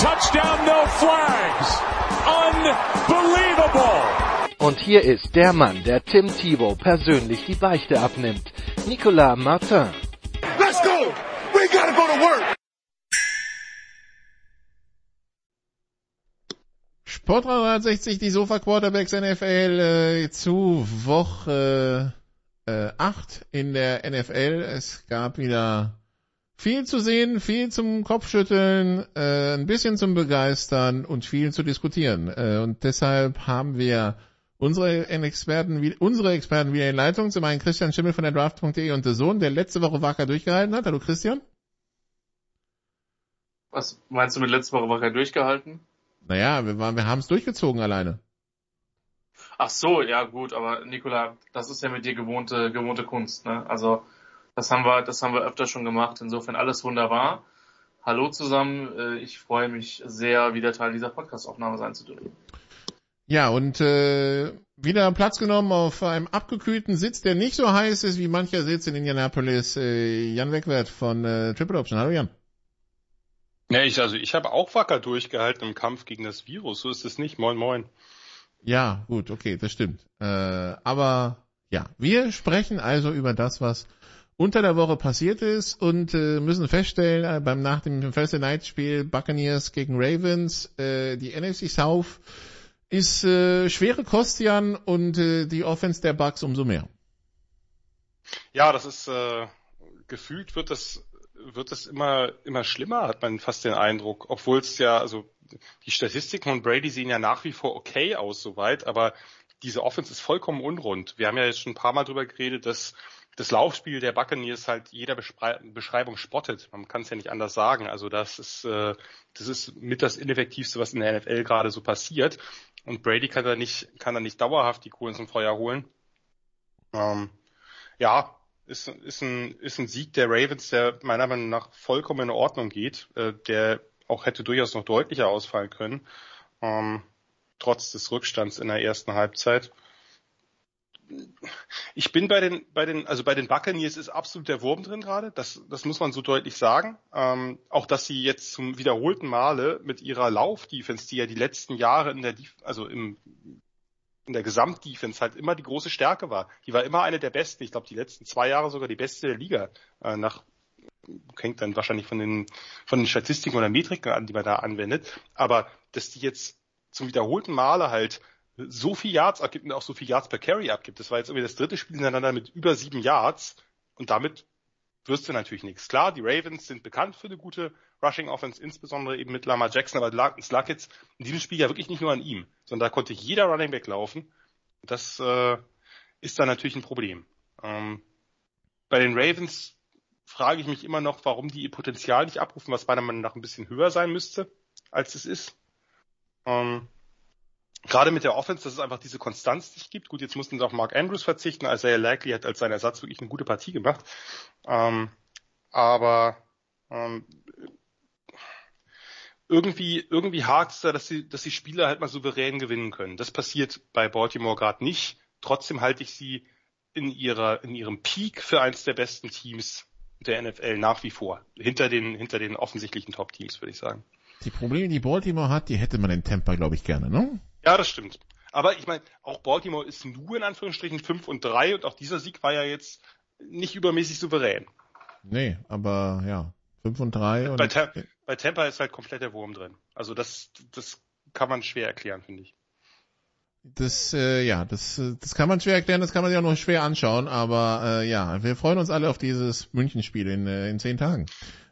touchdown, no flags. Unbelievable. Und hier ist der Mann, der Tim Thibault persönlich die Beichte abnimmt. Nicolas Martin. Let's go! We gotta go to work! Sport 360, die Sofa Quarterbacks NFL äh, zu Woche äh, 8 in der NFL. Es gab wieder viel zu sehen, viel zum Kopfschütteln, äh, ein bisschen zum Begeistern und viel zu diskutieren. Äh, und deshalb haben wir unsere Experten, unsere Experten wieder in Leitung. Zum einen Christian Schimmel von der Draft.de und der Sohn, der letzte Woche wacker durchgehalten hat. Hallo Christian. Was meinst du mit letzte Woche wacker durchgehalten? Naja, wir, wir haben es durchgezogen alleine. Ach so, ja gut, aber Nikola, das ist ja mit dir gewohnte, gewohnte Kunst, ne? Also das haben wir, das haben wir öfter schon gemacht. Insofern alles wunderbar. Hallo zusammen. Äh, ich freue mich sehr, wieder Teil dieser Podcastaufnahme sein zu dürfen. Ja, und äh, wieder Platz genommen auf einem abgekühlten Sitz, der nicht so heiß ist wie mancher Sitz in Indianapolis. Äh, Jan Wegwert von äh, Triple Option. Hallo Jan. Ja, ich, also ich habe auch wacker durchgehalten im Kampf gegen das Virus. So ist es nicht. Moin, moin. Ja, gut, okay, das stimmt. Äh, aber ja, wir sprechen also über das, was unter der Woche passiert ist und äh, müssen feststellen, äh, beim nach dem Thursday Night Spiel Buccaneers gegen Ravens, äh, die NFC South ist äh, schwere Kost, Jan, und äh, die Offense der Bucks umso mehr. Ja, das ist äh, gefühlt wird das wird das immer, immer schlimmer, hat man fast den Eindruck. Obwohl es ja, also die Statistiken von Brady sehen ja nach wie vor okay aus soweit, aber diese Offense ist vollkommen unrund. Wir haben ja jetzt schon ein paar Mal drüber geredet, dass das Laufspiel der Buccaneers halt jeder Beschreibung spottet. Man kann es ja nicht anders sagen. Also das ist, äh, das ist mit das Ineffektivste, was in der NFL gerade so passiert. Und Brady kann da nicht, kann da nicht dauerhaft die Kohlen zum Feuer holen. Ähm, ja, ist, ist, ein, ist ein Sieg der Ravens, der meiner Meinung nach vollkommen in Ordnung geht, äh, der auch hätte durchaus noch deutlicher ausfallen können, ähm, trotz des Rückstands in der ersten Halbzeit. Ich bin bei den, bei den, also bei den Buccaneers ist absolut der Wurm drin gerade. Das, das muss man so deutlich sagen. Ähm, auch dass sie jetzt zum wiederholten Male mit ihrer Laufdefense, die ja die letzten Jahre in der, also im in der Gesamtdefense halt immer die große Stärke war. Die war immer eine der besten. Ich glaube, die letzten zwei Jahre sogar die beste der Liga. Äh, nach hängt dann wahrscheinlich von den von den Statistiken oder Metriken an, die man da anwendet. Aber dass die jetzt zum wiederholten Male halt so viel Yards abgibt und auch so viel Yards per Carry abgibt. Das war jetzt irgendwie das dritte Spiel hintereinander mit über sieben Yards und damit wirst du natürlich nichts. Klar, die Ravens sind bekannt für eine gute Rushing Offense, insbesondere eben mit Lamar Jackson, aber es lag jetzt in diesem Spiel ja wirklich nicht nur an ihm, sondern da konnte jeder Running Back laufen. Das äh, ist dann natürlich ein Problem. Ähm, bei den Ravens frage ich mich immer noch, warum die ihr Potenzial nicht abrufen, was meiner Meinung nach ein bisschen höher sein müsste, als es ist. Ähm, gerade mit der Offense, dass es einfach diese Konstanz nicht gibt. Gut, jetzt mussten sie auf Mark Andrews verzichten, als er Likely hat als sein Ersatz wirklich eine gute Partie gemacht. Ähm, aber ähm, irgendwie, irgendwie hakt es da, dass die, dass die Spieler halt mal souverän gewinnen können. Das passiert bei Baltimore gerade nicht. Trotzdem halte ich sie in ihrer, in ihrem Peak für eines der besten Teams der NFL nach wie vor. Hinter den, hinter den offensichtlichen Top-Teams, würde ich sagen. Die Probleme, die Baltimore hat, die hätte man in Tampa, glaube ich, gerne, ne? Ja, das stimmt. Aber ich meine, auch Baltimore ist nur in Anführungsstrichen 5 und 3 und auch dieser Sieg war ja jetzt nicht übermäßig souverän. Nee, aber ja, 5 und 3 und. Bei, bei Tampa ist halt komplett der Wurm drin. Also das, das kann man schwer erklären, finde ich. Das, äh, ja, das, das kann man schwer erklären, das kann man sich auch noch schwer anschauen, aber äh, ja, wir freuen uns alle auf dieses Münchenspiel in, äh, in zehn Tagen.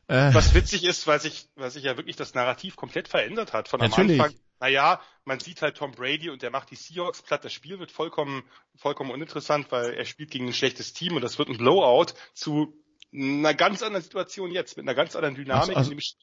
Äh, Was witzig ist, weil sich, weil sich ja wirklich das Narrativ komplett verändert hat von am natürlich. Anfang. Naja, man sieht halt Tom Brady und der macht die Seahawks platt. Das Spiel wird vollkommen, vollkommen uninteressant, weil er spielt gegen ein schlechtes Team und das wird ein Blowout zu einer ganz anderen Situation jetzt, mit einer ganz anderen Dynamik. Also, also,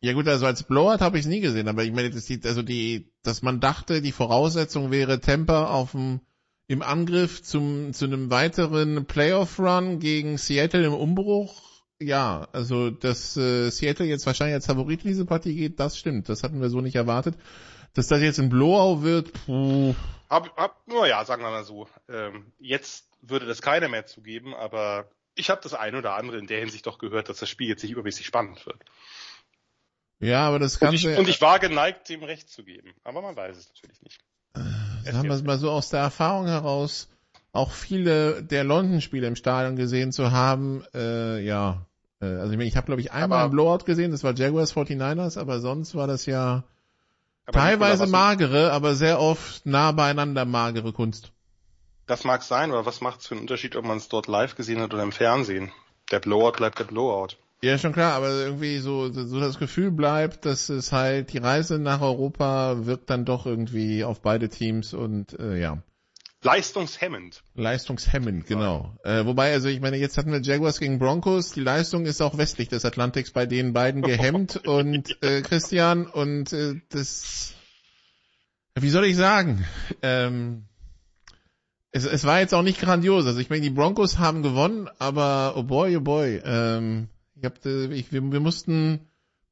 Ja gut, also als Blowout habe ich es nie gesehen, aber ich meine, das sieht, also die, dass man dachte, die Voraussetzung wäre Temper auf dem im Angriff zum zu einem weiteren Playoff-Run gegen Seattle im Umbruch. Ja, also dass äh, Seattle jetzt wahrscheinlich als Favorit in diese Partie geht, das stimmt. Das hatten wir so nicht erwartet. Dass das jetzt ein Blowout wird, puh. Hab, hab, nur ja, sagen wir mal so. Ähm, jetzt würde das keiner mehr zugeben, aber ich habe das ein oder andere in der Hinsicht doch gehört, dass das Spiel jetzt nicht übermäßig spannend wird. Ja, aber das Ganze... Und ich, und ich war geneigt, dem Recht zu geben. Aber man weiß es natürlich nicht. Äh, sagen wir es mal so aus der Erfahrung heraus, auch viele der London-Spiele im Stadion gesehen zu haben, äh, ja, äh, also ich, mein, ich habe glaube ich einmal ein Blowout gesehen, das war Jaguars 49ers, aber sonst war das ja teilweise Nicola, magere, aber sehr oft nah beieinander magere Kunst. Das mag sein, aber was macht es für einen Unterschied, ob man es dort live gesehen hat oder im Fernsehen? Der Blowout bleibt der Blowout. Ja, schon klar, aber irgendwie so, so das Gefühl bleibt, dass es halt, die Reise nach Europa wirkt dann doch irgendwie auf beide Teams und äh, ja. Leistungshemmend. Leistungshemmend, genau. Äh, wobei, also ich meine, jetzt hatten wir Jaguars gegen Broncos, die Leistung ist auch westlich des Atlantiks bei den beiden gehemmt und äh, Christian und äh, das, wie soll ich sagen, ähm, es, es war jetzt auch nicht grandios. Also ich meine, die Broncos haben gewonnen, aber oh boy, oh boy, ähm, ich hab, äh, ich, wir, wir mussten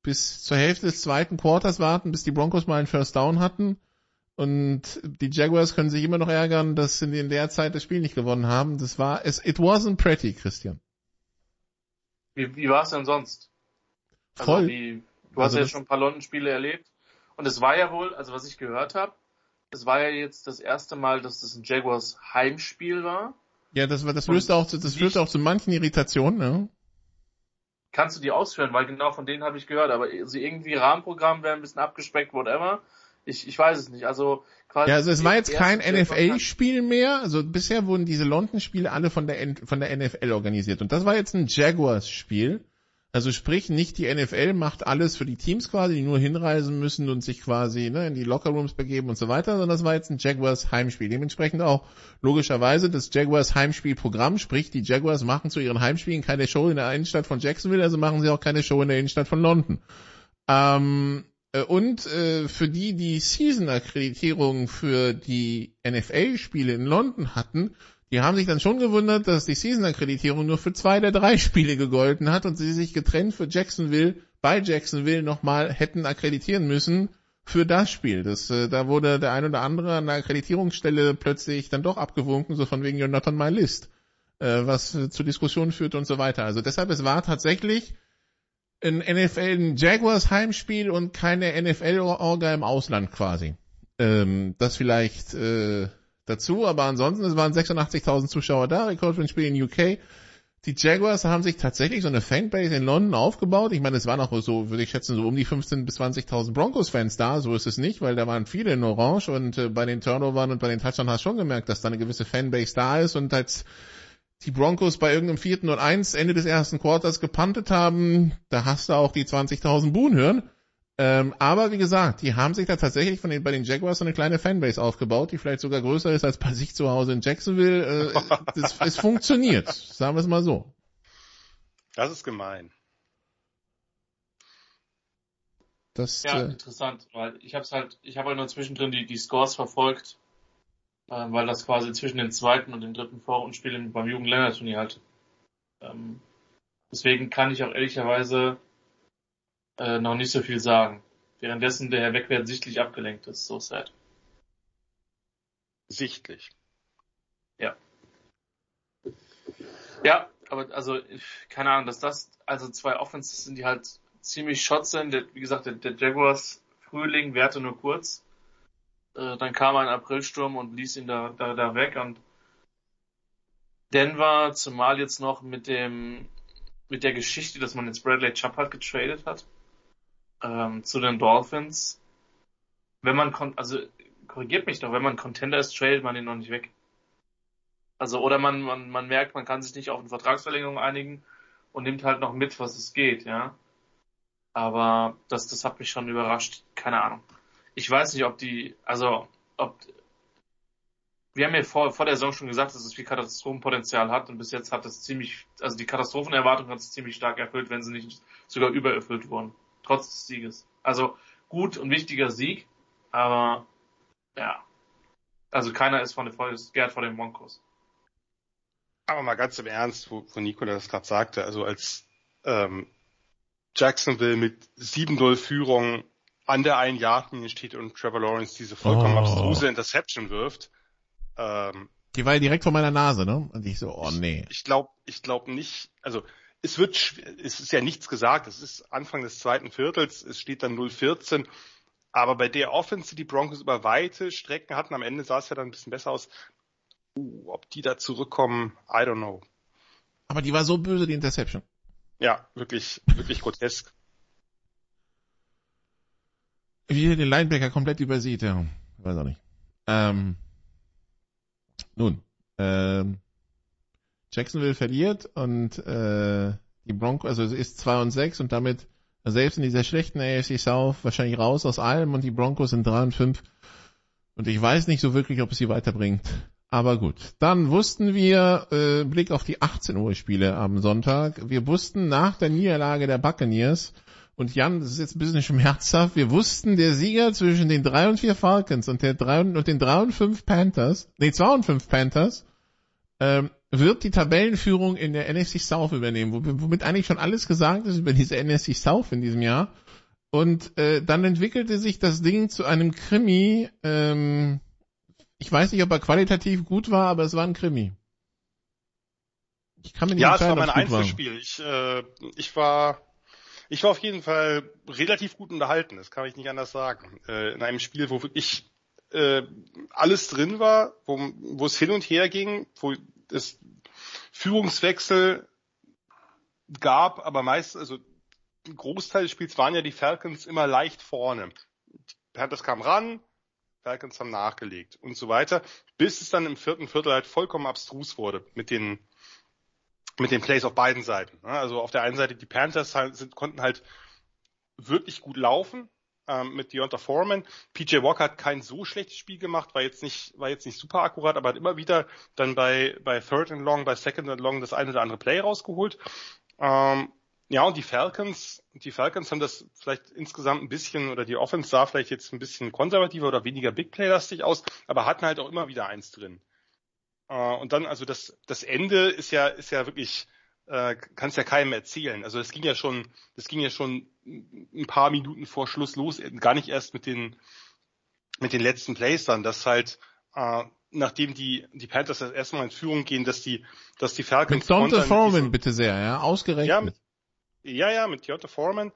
bis zur Hälfte des zweiten Quarters warten, bis die Broncos mal einen First Down hatten. Und die Jaguars können sich immer noch ärgern, dass sie in der Zeit das Spiel nicht gewonnen haben. Das war, es, it wasn't pretty, Christian. Wie, wie war es denn sonst? Also Voll. Wie, du hast also ja schon ein paar London-Spiele erlebt. Und es war ja wohl, also was ich gehört habe, es war ja jetzt das erste Mal, dass das ein Jaguars Heimspiel war. Ja, das, das löst auch, das führt auch zu manchen Irritationen, ne? Kannst du die ausführen, weil genau von denen habe ich gehört, aber sie irgendwie Rahmenprogramm wäre ein bisschen abgespeckt, whatever. Ich, ich weiß es nicht. Also quasi. Ja, also es war jetzt kein NFL-Spiel mehr. Also bisher wurden diese London-Spiele alle von der von der NFL organisiert und das war jetzt ein Jaguars-Spiel. Also sprich, nicht die NFL macht alles für die Teams quasi, die nur hinreisen müssen und sich quasi ne, in die Lockerrooms begeben und so weiter, sondern das war jetzt ein Jaguars Heimspiel. Dementsprechend auch logischerweise das Jaguars Heimspielprogramm, sprich die Jaguars machen zu ihren Heimspielen keine Show in der Innenstadt von Jacksonville, also machen sie auch keine Show in der Innenstadt von London. Ähm, äh, und äh, für die, die Season-Akkreditierung für die NFL-Spiele in London hatten, die haben sich dann schon gewundert, dass die Season-Akkreditierung nur für zwei der drei Spiele gegolten hat und sie sich getrennt für Jacksonville, bei Jacksonville nochmal hätten akkreditieren müssen für das Spiel. Das, äh, da wurde der ein oder andere an der Akkreditierungsstelle plötzlich dann doch abgewunken, so von wegen You're not on my list, äh, was äh, zu Diskussionen führt und so weiter. Also deshalb, es war tatsächlich ein NFL, ein Jaguars Heimspiel und keine NFL-Orga im Ausland quasi. Ähm, das vielleicht äh, dazu, aber ansonsten, es waren 86.000 Zuschauer da, Rekord für ein Spiel in UK. Die Jaguars haben sich tatsächlich so eine Fanbase in London aufgebaut. Ich meine, es waren auch so, würde ich schätzen, so um die 15.000 bis 20.000 Broncos-Fans da. So ist es nicht, weil da waren viele in Orange und äh, bei den Turnovern und bei den Touchdowns hast du schon gemerkt, dass da eine gewisse Fanbase da ist und als die Broncos bei irgendeinem vierten und eins Ende des ersten Quarters gepantet haben, da hast du auch die 20.000 Buhn hören. Ähm, aber wie gesagt, die haben sich da tatsächlich von den, bei den Jaguars so eine kleine Fanbase aufgebaut, die vielleicht sogar größer ist als bei sich zu Hause in Jacksonville. Äh, das, es funktioniert, sagen wir es mal so. Das ist gemein. Das, ja, äh, interessant, weil ich habe halt, ich habe halt nur zwischendrin die, die Scores verfolgt, äh, weil das quasi zwischen dem zweiten und dem dritten Vorrundenspiel beim Jugendländerturnier halt. Ähm, deswegen kann ich auch ehrlicherweise äh, noch nicht so viel sagen. Währenddessen der Herr Wegwert sichtlich abgelenkt ist. So sad. Sichtlich. Ja. Ja, aber also, keine Ahnung, dass das, also zwei Offenses sind, die halt ziemlich shot sind. Der, wie gesagt, der, der Jaguars Frühling währte nur kurz. Äh, dann kam ein Aprilsturm und ließ ihn da, da, da weg und Denver, zumal jetzt noch mit dem, mit der Geschichte, dass man jetzt Bradley Chubb halt getradet hat, ähm, zu den Dolphins. Wenn man, also korrigiert mich doch, wenn man Contender ist, tradet man ihn noch nicht weg. Also, oder man, man, man merkt, man kann sich nicht auf eine Vertragsverlängerung einigen und nimmt halt noch mit, was es geht, ja. Aber das, das hat mich schon überrascht. Keine Ahnung. Ich weiß nicht, ob die, also, ob, wir haben ja vor, vor der Saison schon gesagt, dass es viel Katastrophenpotenzial hat und bis jetzt hat es ziemlich, also die Katastrophenerwartung hat es ziemlich stark erfüllt, wenn sie nicht sogar übererfüllt wurden Trotz des Sieges. Also gut und wichtiger Sieg, aber ja. Also keiner ist von den Gerd vor den Broncos. Aber mal ganz im Ernst, wo, wo Nico das gerade sagte, also als ähm, Jacksonville mit 7-0 Führung an der einen Yardlinie steht und Trevor Lawrence diese vollkommen oh. abstruse Interception wirft. Ähm, die war ja direkt vor meiner Nase, ne? Und ich so, oh nee. Ich, ich glaube ich glaub nicht, also es wird, es ist ja nichts gesagt, es ist Anfang des zweiten Viertels, es steht dann 0-14, aber bei der Offense, die Broncos über weite Strecken hatten, am Ende sah es ja dann ein bisschen besser aus, uh, ob die da zurückkommen, I don't know. Aber die war so böse, die Interception. Ja, wirklich, wirklich grotesk. Wie er den Linebacker komplett übersieht, ja. Weiß auch nicht. Ähm, nun, ähm, Jacksonville verliert und äh, die Broncos, also es ist 2 und 6 und damit selbst in dieser schlechten AFC South wahrscheinlich raus aus allem und die Broncos sind 3 und 5 und ich weiß nicht so wirklich, ob es sie weiterbringt. Aber gut, dann wussten wir, äh, Blick auf die 18 Uhr Spiele am Sonntag, wir wussten nach der Niederlage der Buccaneers, und Jan, das ist jetzt ein bisschen schmerzhaft, wir wussten, der Sieger zwischen den 3 und 4 Falcons und, der 3 und den 3 und 5 Panthers, nee, 2 und 5 Panthers, ähm, wird die Tabellenführung in der NFC South übernehmen, womit eigentlich schon alles gesagt ist über diese NFC South in diesem Jahr. Und äh, dann entwickelte sich das Ding zu einem Krimi, ähm, ich weiß nicht, ob er qualitativ gut war, aber es war ein Krimi. Ich kann mir nicht Ja, es war mein Einzelspiel. Ich, äh, ich war, ich war auf jeden Fall relativ gut unterhalten. Das kann ich nicht anders sagen. Äh, in einem Spiel, wo wirklich äh, alles drin war, wo, es hin und her ging, wo es Führungswechsel gab, aber meist, also ein Großteil des Spiels waren ja die Falcons immer leicht vorne. Panthers kamen ran, Falcons haben nachgelegt und so weiter, bis es dann im vierten Viertel halt vollkommen abstrus wurde mit den mit den Plays auf beiden Seiten. Also auf der einen Seite die Panthers halt, sind, konnten halt wirklich gut laufen ähm, mit Deonta Foreman. PJ Walker hat kein so schlechtes Spiel gemacht, war jetzt nicht war jetzt nicht super akkurat, aber hat immer wieder dann bei bei Third and Long, bei Second and Long das eine oder andere Play rausgeholt. Ähm, ja, und die Falcons, die Falcons haben das vielleicht insgesamt ein bisschen, oder die Offense sah vielleicht jetzt ein bisschen konservativer oder weniger Big Play-lastig aus, aber hatten halt auch immer wieder eins drin. Äh, und dann, also das, das Ende ist ja, ist ja wirklich, äh, kannst ja keinem erzählen. Also das ging ja schon, das ging ja schon ein paar Minuten vor Schluss los, gar nicht erst mit den, mit den letzten Plays dann, dass halt, äh, nachdem die, die Panthers das erste Mal in Führung gehen, dass die, dass die Falcons. Mit Donta Foreman bitte sehr, ja, ausgerechnet. Ja, mit, ja, ja, mit Toyota Foreman.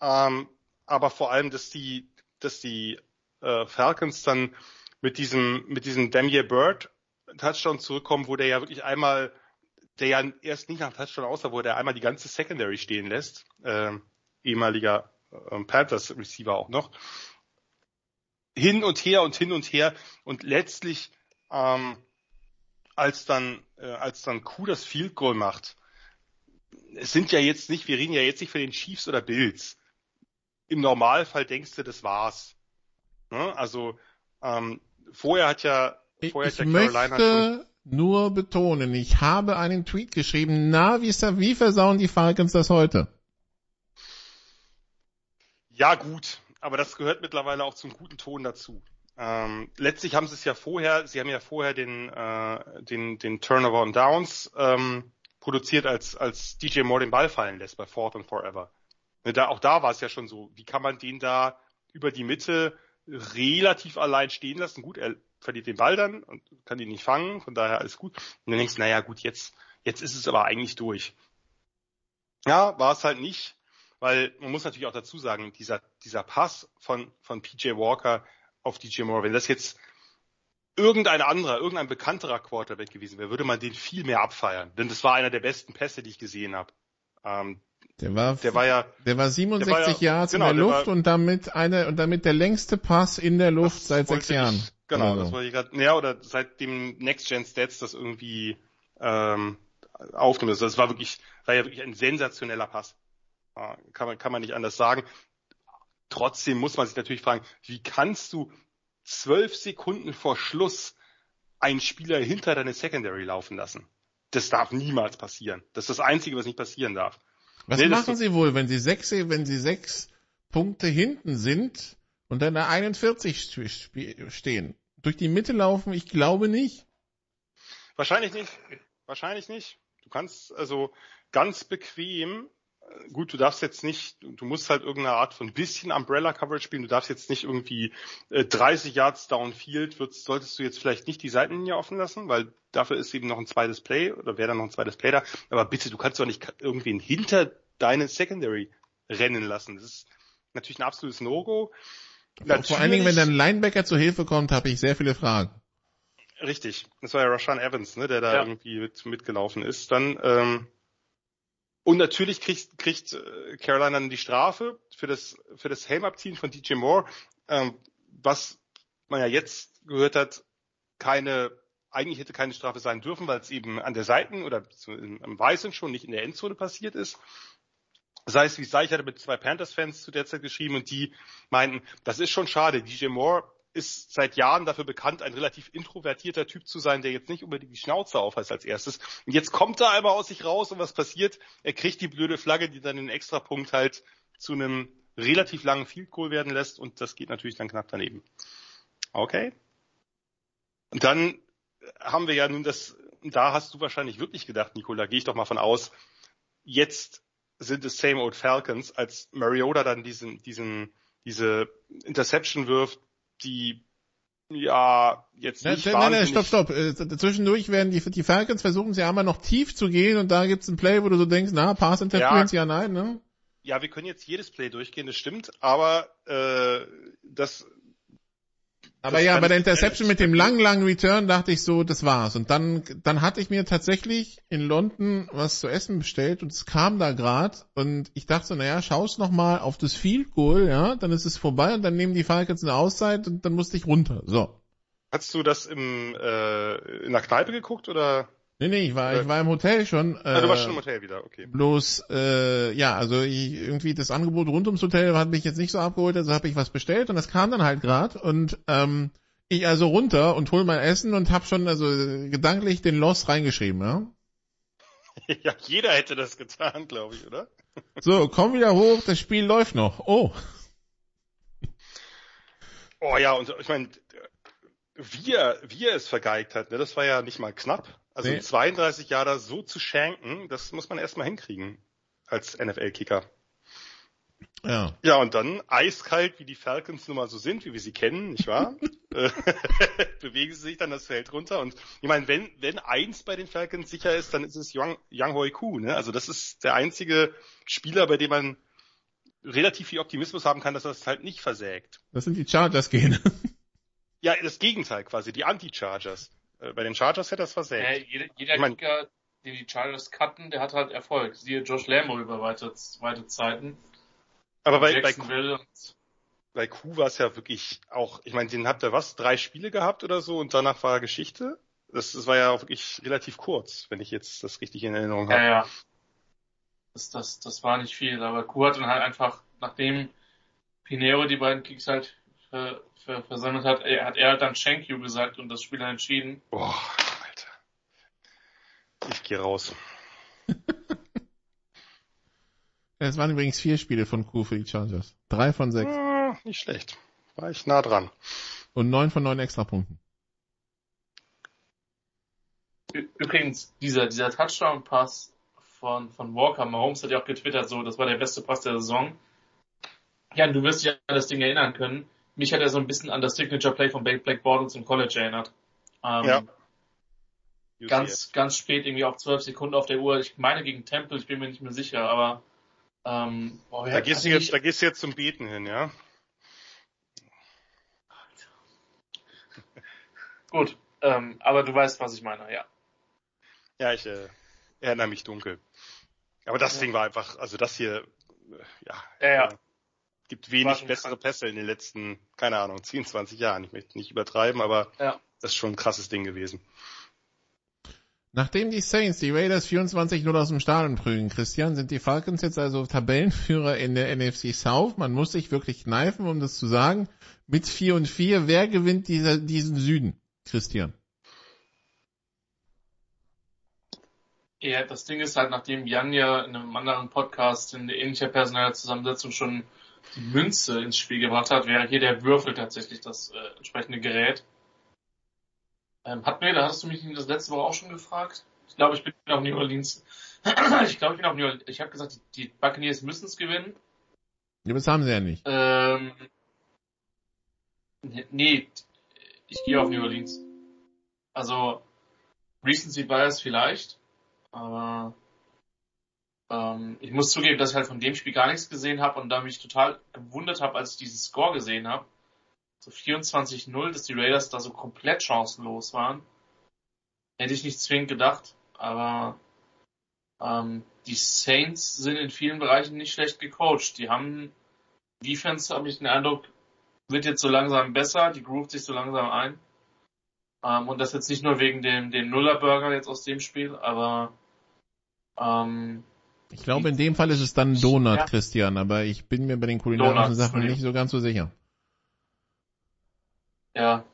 Ähm, aber vor allem, dass die, dass die äh, Falcons dann mit diesem, mit diesem Damier Bird Touchdown zurückkommen, wo der ja wirklich einmal, der ja erst nicht nach Touchdown aussah, wo der einmal die ganze Secondary stehen lässt, äh, ehemaliger äh, Panthers Receiver auch noch. Hin und her und hin und her und letztlich ähm, als dann äh, als dann Q das Field Goal macht, es sind ja jetzt nicht, wir reden ja jetzt nicht von den Chiefs oder Bills. Im Normalfall denkst du, das war's. Ne? Also ähm, vorher hat ja vorher ich, möchte nur betonen, ich habe einen Tweet geschrieben, na, wie, wie versauen die Falcons das heute? Ja gut, aber das gehört mittlerweile auch zum guten Ton dazu. Ähm, letztlich haben sie es ja vorher, sie haben ja vorher den, äh, den, den Turnover on Downs ähm, produziert, als, als DJ Moore den Ball fallen lässt bei Fourth and Forever. Ne, da, auch da war es ja schon so, wie kann man den da über die Mitte relativ allein stehen lassen? Gut, er verliert den Ball dann und kann ihn nicht fangen, von daher alles gut. Und dann denkst du, naja gut, jetzt, jetzt ist es aber eigentlich durch. Ja, war es halt nicht, weil man muss natürlich auch dazu sagen, dieser, dieser Pass von, von PJ Walker auf DJ Moore, wenn das jetzt irgendein anderer, irgendein bekannterer Quarterback gewesen wäre, würde man den viel mehr abfeiern. Denn das war einer der besten Pässe, die ich gesehen habe. Ähm, der war, der war ja, der war 67 der war ja, Yards genau, in der Luft war, und damit eine und damit der längste Pass in der Luft seit sechs Jahren. Ich, genau, also. das wollte ich gerade, ja, oder seit dem Next Gen Stats das irgendwie ähm, aufnimmt. Also das war wirklich, war ja wirklich ein sensationeller Pass. Äh, kann man, kann man nicht anders sagen. Trotzdem muss man sich natürlich fragen, wie kannst du zwölf Sekunden vor Schluss einen Spieler hinter deine Secondary laufen lassen. Das darf niemals passieren. Das ist das Einzige, was nicht passieren darf. Was nee, machen Sie wohl, wenn Sie sechs, wenn Sie sechs Punkte hinten sind und dann da 41 stehen. Durch die Mitte laufen, ich glaube nicht. Wahrscheinlich nicht. Wahrscheinlich nicht. Du kannst also ganz bequem gut, du darfst jetzt nicht, du musst halt irgendeine Art von bisschen Umbrella Coverage spielen. Du darfst jetzt nicht irgendwie äh, 30 Yards downfield, würdest, solltest du jetzt vielleicht nicht die Seitenlinie offen lassen, weil dafür ist eben noch ein zweites Play oder wäre dann noch ein zweites Play da. Aber bitte, du kannst doch nicht irgendwen hinter deine Secondary rennen lassen. Das ist natürlich ein absolutes No-Go. Vor allen Dingen, wenn dann ein Linebacker zur Hilfe kommt, habe ich sehr viele Fragen. Richtig. Das war ja Rashan Evans, ne, der da ja. irgendwie mit, mitgelaufen ist. Dann ähm, und natürlich kriegt, kriegt äh, Carolina dann die Strafe für das, für das Helmabziehen von DJ Moore, ähm, was man ja jetzt gehört hat, keine, eigentlich hätte keine Strafe sein dürfen, weil es eben an der Seiten oder am Weißen schon nicht in der Endzone passiert ist. Sei es wie es sei, ich hatte mit zwei Panthers-Fans zu der Zeit geschrieben und die meinten, das ist schon schade. DJ Moore ist seit Jahren dafür bekannt, ein relativ introvertierter Typ zu sein, der jetzt nicht unbedingt die Schnauze aufheißt als erstes. Und jetzt kommt er einmal aus sich raus und was passiert? Er kriegt die blöde Flagge, die dann den Extrapunkt halt zu einem relativ langen Field Goal werden lässt und das geht natürlich dann knapp daneben. Okay. Und dann haben wir ja nun das, da hast du wahrscheinlich wirklich gedacht, Nicola, gehe ich doch mal von aus, jetzt sind es Same Old Falcons, als Mariota dann diesen, diesen, diese Interception wirft, die ja jetzt nicht nein, nein, nein, stopp, stopp. Äh, zwischendurch werden die, die Falcons versuchen sie einmal noch tief zu gehen und da gibt's ein Play, wo du so denkst, na, Pass Interference, ja, ja, nein, ne? Ja, wir können jetzt jedes Play durchgehen, das stimmt, aber äh, das aber ja, bei der Interception mit dem langen, langen Return dachte ich so, das war's. Und dann, dann hatte ich mir tatsächlich in London was zu essen bestellt und es kam da grad und ich dachte so, naja, schaust noch mal auf das Field Goal, ja, dann ist es vorbei und dann nehmen die Falcons eine Auszeit und dann musste ich runter. So. Hast du das im, äh, in der Kneipe geguckt oder? Nee, nee, ich war, ich war im Hotel schon. Äh, ah, du warst schon im Hotel wieder, okay. Bloß, äh, ja, also ich, irgendwie das Angebot rund ums Hotel hat mich jetzt nicht so abgeholt, also habe ich was bestellt und das kam dann halt grad und ähm, ich also runter und hol mein Essen und hab schon also gedanklich den Loss reingeschrieben, ja? Ja, jeder hätte das getan, glaube ich, oder? So, komm wieder hoch, das Spiel läuft noch. Oh. Oh ja, und ich meine, wie er, wie er es vergeigt hat, ne, das war ja nicht mal knapp. Also nee. 32 Jahre so zu schenken, das muss man erstmal hinkriegen als NFL-Kicker. Ja. Ja, und dann eiskalt, wie die Falcons nun mal so sind, wie wir sie kennen, nicht wahr? Äh, bewegen sie sich dann das Feld runter. Und ich meine, wenn, wenn eins bei den Falcons sicher ist, dann ist es Young, Young Hoi Ku. Ne? Also das ist der einzige Spieler, bei dem man relativ viel Optimismus haben kann, dass es halt nicht versägt. Das sind die Chargers-Gene. ja, das Gegenteil quasi, die Anti-Chargers. Äh, bei den Chargers hätte er es versägt. Ja, jeder jeder ich mein, Kicker, den die Chargers cutten, der hat halt Erfolg. Siehe Josh Lambo über weite, weite Zeiten. Aber bei, bei, Q, bei Q war es ja wirklich auch, ich meine, den habt ihr was, drei Spiele gehabt oder so und danach war Geschichte. Das, das war ja auch wirklich relativ kurz, wenn ich jetzt das richtig in Erinnerung habe. Ja, ja. Das, das, das war nicht viel, aber Q hat dann halt einfach, nachdem Pinero die beiden Kicks halt ver, ver, versammelt hat, er, hat er halt dann Thank you gesagt und das Spiel dann entschieden. Boah, Alter. Ich geh raus. Es waren übrigens vier Spiele von Q für die Chargers. Drei von sechs. Ah, nicht schlecht. War ich nah dran. Und neun von neun Extrapunkten. Übrigens, dieser, dieser Touchdown-Pass von, von Walker, Mahomes hat ja auch getwittert, so, das war der beste Pass der Saison. Ja, du wirst dich an das Ding erinnern können mich hat er so ein bisschen an das Signature Play von Black Bortles im College erinnert. Ähm, ja. Ganz, ganz spät, irgendwie auf zwölf Sekunden auf der Uhr. Ich meine gegen Temple, ich bin mir nicht mehr sicher, aber ähm, boah, da, gehst du jetzt, da gehst du jetzt zum Beten hin, ja? Gut, ähm, aber du weißt, was ich meine, ja. Ja, ich äh, erinnere mich dunkel. Aber das ja. Ding war einfach, also das hier, äh, ja. Ja, ja. Gibt wenig bessere Pässe in den letzten, keine Ahnung, 10, 20 Jahren. Ich möchte nicht übertreiben, aber ja. das ist schon ein krasses Ding gewesen. Nachdem die Saints die Raiders 24-0 aus dem Stadion prügeln, Christian, sind die Falcons jetzt also Tabellenführer in der NFC South. Man muss sich wirklich kneifen, um das zu sagen. Mit 4 und 4, wer gewinnt dieser, diesen Süden, Christian? Ja, das Ding ist halt, nachdem Jan ja in einem anderen Podcast in ähnlicher personeller Zusammensetzung schon die Münze ins Spiel gebracht hat, wäre hier der Würfel tatsächlich das äh, entsprechende Gerät. Ähm, hat mir, da hast du mich das letzte Woche auch schon gefragt. Ich glaube, ich bin auf New Orleans. ich glaube, ich bin auf New Orleans. Ich habe gesagt, die, die Buccaneers müssen es gewinnen. Ja, das haben sie ja nicht. Ähm, nee, ich gehe auf New Orleans. Also, Recency Bias vielleicht, aber ähm, ich muss zugeben, dass ich halt von dem Spiel gar nichts gesehen habe und da mich total gewundert habe, als ich diesen Score gesehen habe. So 24-0, dass die Raiders da so komplett chancenlos waren. Hätte ich nicht zwingend gedacht, aber ähm, die Saints sind in vielen Bereichen nicht schlecht gecoacht. Die haben Defense, habe ich den Eindruck, wird jetzt so langsam besser, die groovt sich so langsam ein. Ähm, und das jetzt nicht nur wegen dem, dem Nuller-Burger jetzt aus dem Spiel, aber ähm, ich glaube, in dem Fall ist es dann Donut, ja. Christian, aber ich bin mir bei den kulinarischen Sachen nicht so ganz so sicher. Ja,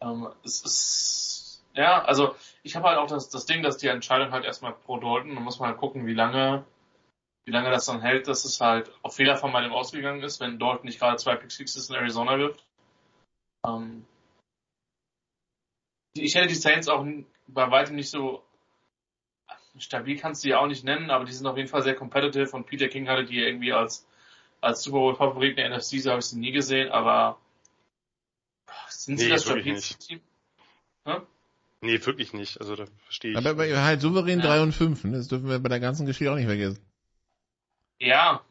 ähm, es ist, ja, also ich habe halt auch das, das Ding, dass die Entscheidung halt erstmal pro Dalton, da muss man halt gucken, wie lange, wie lange das dann hält, dass es halt auf Fehler von meinem ausgegangen ist, wenn Dalton nicht gerade zwei Pick Sixes in Arizona wirft. Ähm, ich hätte die Saints auch bei weitem nicht so stabil kannst du die auch nicht nennen, aber die sind auf jeden Fall sehr competitive und Peter King hatte die irgendwie als, als Super Bowl Favorit in der NFC, so habe ich sie nie gesehen, aber sind sie nee, das stabilste Team? Hm? Nee, wirklich nicht. Also da verstehe ich. Aber, aber halt souverän ja. 3 und 5, ne? das dürfen wir bei der ganzen Geschichte auch nicht vergessen. Ja.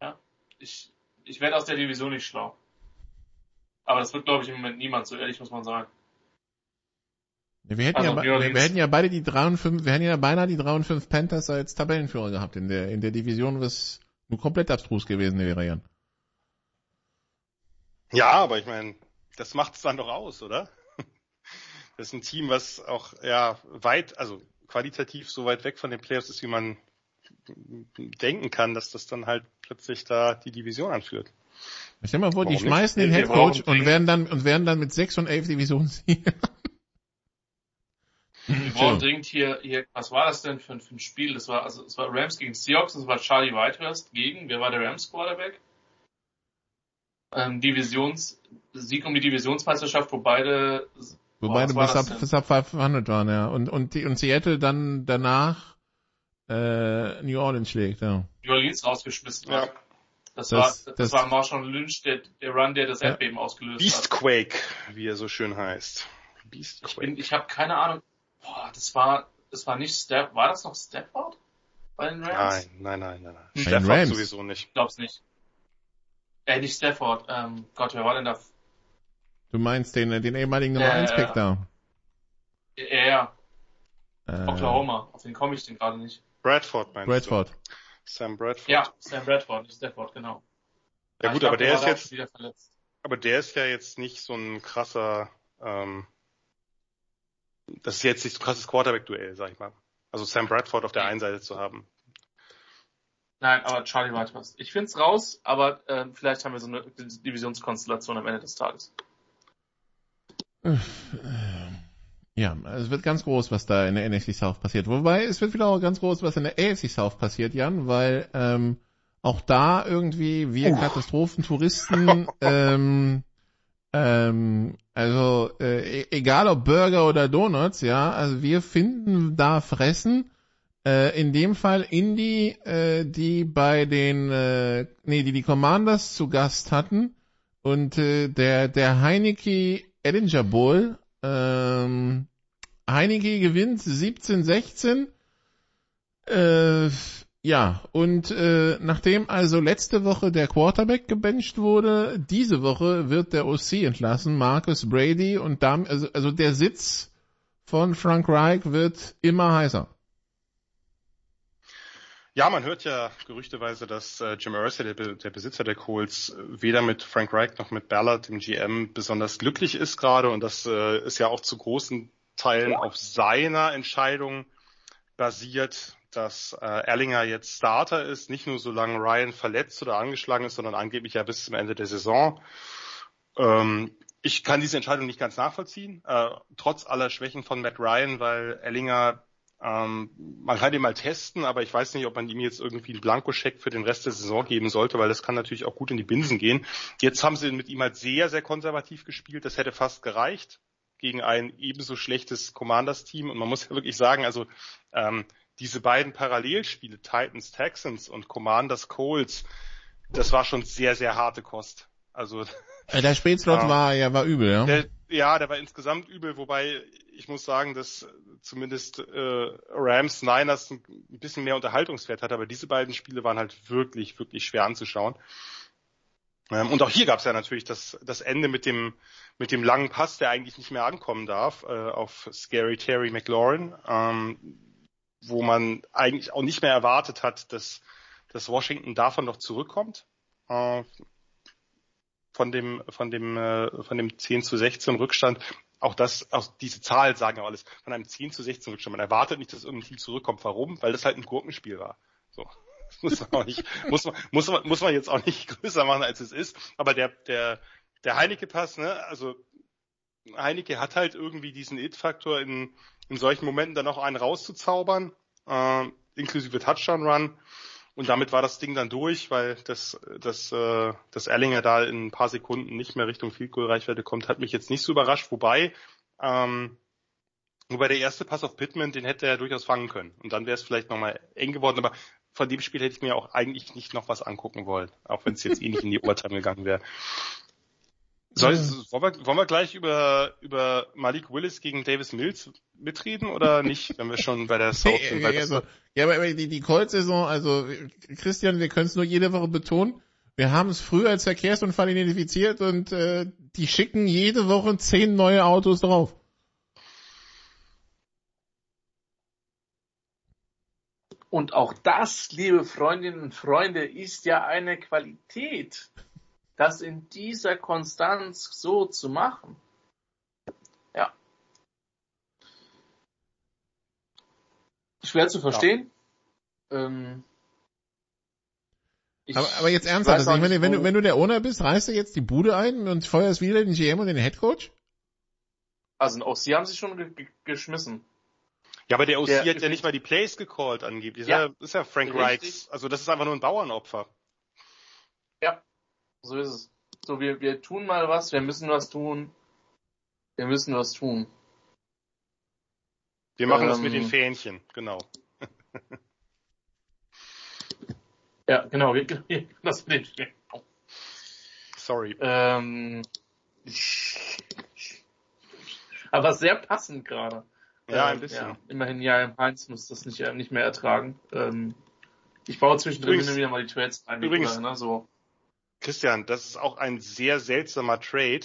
Ja. Ich, ich werde aus der Division nicht schlau. Aber das wird, glaube ich, im Moment niemand, so ehrlich muss man sagen. Wir hätten, also, ja, wir, wir, hätten ja beide die 3 und 5, wir hätten ja beinahe die 3 und 5 Panthers als Tabellenführer gehabt in der, in der Division, was nur komplett abstrus gewesen wäre, Jan. Ja, aber ich meine, das macht's dann doch aus, oder? Das ist ein Team, was auch ja weit, also qualitativ so weit weg von den Playoffs ist, wie man denken kann, dass das dann halt plötzlich da die Division anführt. Ich stell mal vor, Warum die schmeißen nicht? den Headcoach und werden dann und werden dann mit 6 und 11 Divisionssiegen. Wir brauchen dringend hier, hier, was war das denn für, für ein Spiel? Das war, also, es war Rams gegen Seahawks, das war Charlie Whitehurst gegen, wer war der Rams Quarterback? Ähm, Divisions, Sieg um die Divisionsmeisterschaft, wo beide, wo beide bis ab, bis ab 500 waren, ja. Und, und, die, und Seattle dann danach, äh, New Orleans schlägt, ja. New Orleans rausgeschmissen ja. Das, das, war, das, das war Marshall Lynch, der, der Run, der das Erdbeben ja. ausgelöst Beastquake, hat. Beastquake, wie er so schön heißt. Beastquake. Ich, ich habe keine Ahnung, Boah, das war, das war nicht Stafford, war das noch Stafford? Bei den Rams? Nein, nein, nein, nein, nein. Stafford Rams. sowieso nicht. Ich glaub's nicht. Äh, nicht Stafford, ähm, Gott, wer war denn da? Du meinst den, den ehemaligen Nummer 1 Pick da? Ja, ja. Äh, Oklahoma, auf den komme ich denn gerade nicht. Bradford meinst Bradford. du? Sam Bradford. Ja, Sam Bradford, nicht Stafford, genau. Ja, ja gut, glaub, aber der, der ist jetzt, aber der ist ja jetzt nicht so ein krasser, ähm, das ist jetzt nicht so krasses Quarterback-Duell, sag ich mal. Also Sam Bradford auf der einen Seite zu haben. Nein, aber Charlie Whitehurst. Ich find's raus, aber äh, vielleicht haben wir so eine Divisionskonstellation am Ende des Tages. Ja, es wird ganz groß, was da in der NFC South passiert. Wobei, es wird wieder auch ganz groß, was in der AFC South passiert, Jan, weil ähm, auch da irgendwie wir. Katastrophentouristen ähm, ähm, also äh, e-, egal ob Burger oder Donuts, ja, also wir finden da Fressen. Äh, in dem Fall Indie, äh, die bei den, äh, nee, die die Commanders zu Gast hatten und äh, der der Heineke Edinger Bowl. Ähm, Heineke gewinnt 17-16. Äh, ja, und äh, nachdem also letzte Woche der Quarterback gebencht wurde, diese Woche wird der OC entlassen, Marcus Brady, und damit, also, also der Sitz von Frank Reich wird immer heißer. Ja, man hört ja gerüchteweise, dass äh, Jim Irsay, der, der Besitzer der Colts, weder mit Frank Reich noch mit Ballard, dem GM, besonders glücklich ist gerade und das äh, ist ja auch zu großen Teilen auf seiner Entscheidung basiert, dass äh, Erlinger jetzt Starter ist, nicht nur solange Ryan verletzt oder angeschlagen ist, sondern angeblich ja bis zum Ende der Saison. Ähm, ich kann diese Entscheidung nicht ganz nachvollziehen, äh, trotz aller Schwächen von Matt Ryan, weil Erlinger Ähm, man kann ihn mal testen, aber ich weiß nicht, ob man ihm jetzt irgendwie einen Blankoscheck für den Rest der Saison geben sollte, weil das kann natürlich auch gut in die Binsen gehen. Jetzt haben sie mit ihm halt sehr, sehr konservativ gespielt. Das hätte fast gereicht gegen ein ebenso schlechtes Commanders-Team. Und man muss ja wirklich sagen, also ähm, diese beiden Parallelspiele, Titans, Texans und Commanders, Colts, das war schon sehr, sehr harte Kost. Also äh, der Spätslot äh, war ja war übel, ja. Der, ja, der war insgesamt übel, wobei ich muss sagen, dass zumindest äh, Rams Niners ein bisschen mehr Unterhaltungswert hat, aber diese beiden Spiele waren halt wirklich, wirklich schwer anzuschauen. Ähm, und auch hier gab es ja natürlich das, das Ende mit dem, mit dem langen Pass, der eigentlich nicht mehr ankommen darf, äh, auf Scary Terry McLaurin, ähm, wo man eigentlich auch nicht mehr erwartet hat, dass, dass Washington davon noch zurückkommt. Äh, von dem, von dem, äh, von dem 10 zu 16 Rückstand. Auch das, auch diese Zahlen sagen ja alles. Von einem 10 zu 16 Rückstand. Man erwartet nicht, dass irgendein Team zurückkommt. Warum? Weil das halt ein Gurkenspiel war. So. Das muss man auch nicht, muss man, muss man, muss man jetzt auch nicht größer machen, als es ist. Aber der, der, der Heineke-Pass, ne, also Heineke hat halt irgendwie diesen It-Faktor in, in solchen Momenten dann auch einen rauszuzaubern, äh, inklusive Touchdown-Run. Und damit war das Ding dann durch, weil das, das, äh, das Erlinger da in ein paar Sekunden nicht mehr Richtung Field Goal Reichweite kommt, hat mich jetzt nicht so überrascht. Wobei, ähm, wobei der erste Pass auf Pittman, den hätte er durchaus fangen können. Und dann wäre es vielleicht nochmal eng geworden. Aber von dem Spiel hätte ich mir auch eigentlich nicht noch was angucken wollen, auch wenn es jetzt eh nicht in die Overtime gegangen wäre. Soll, wollen, wir, wollen wir gleich über, über Malik Willis gegen Davis Mills mitreden oder nicht, wenn wir schon bei der South sind? Ja, also, ja, aber die, die Colt-Saison, also Christian, wir können es nur jede Woche betonen, wir haben es früher als Verkehrsunfall identifiziert und äh, die schicken jede Woche zehn neue Autos drauf. Und auch das, liebe Freundinnen und Freunde, ist ja eine Qualität, das in dieser Konstanz so zu machen. Ja. Schwer zu verstehen. Ja. Ähm, ich, aber, aber, jetzt ernsthaft, also ich meine, wenn du, wenn du der Owner bist, reißt du jetzt die Bude ein und feuerst wieder den GM und den Headcoach? Also auch sie haben sich schon ge geschmissen. Ja, aber der OC der, hat ja nicht mal die Plays gecallt angeblich. Ja, das ist ja Frank Reichs. Also das ist einfach nur ein Bauernopfer. Ja, so ist es. So, wir, wir tun mal was, wir müssen was tun. Wir müssen was tun. Wir machen ähm, das mit den ähm. Fähnchen, genau. ja, genau, wir, wir das mit den Fähnchen. Sorry. Ähm, aber sehr passend gerade. Ja, ein ähm, bisschen. Ja, immerhin, ja, im Heinz muss das nicht, nicht mehr ertragen. Ähm, ich baue zwischendrin übrigens, wieder mal die Trades ein. Übrigens, oder, ne, so. Christian, das ist auch ein sehr seltsamer Trade,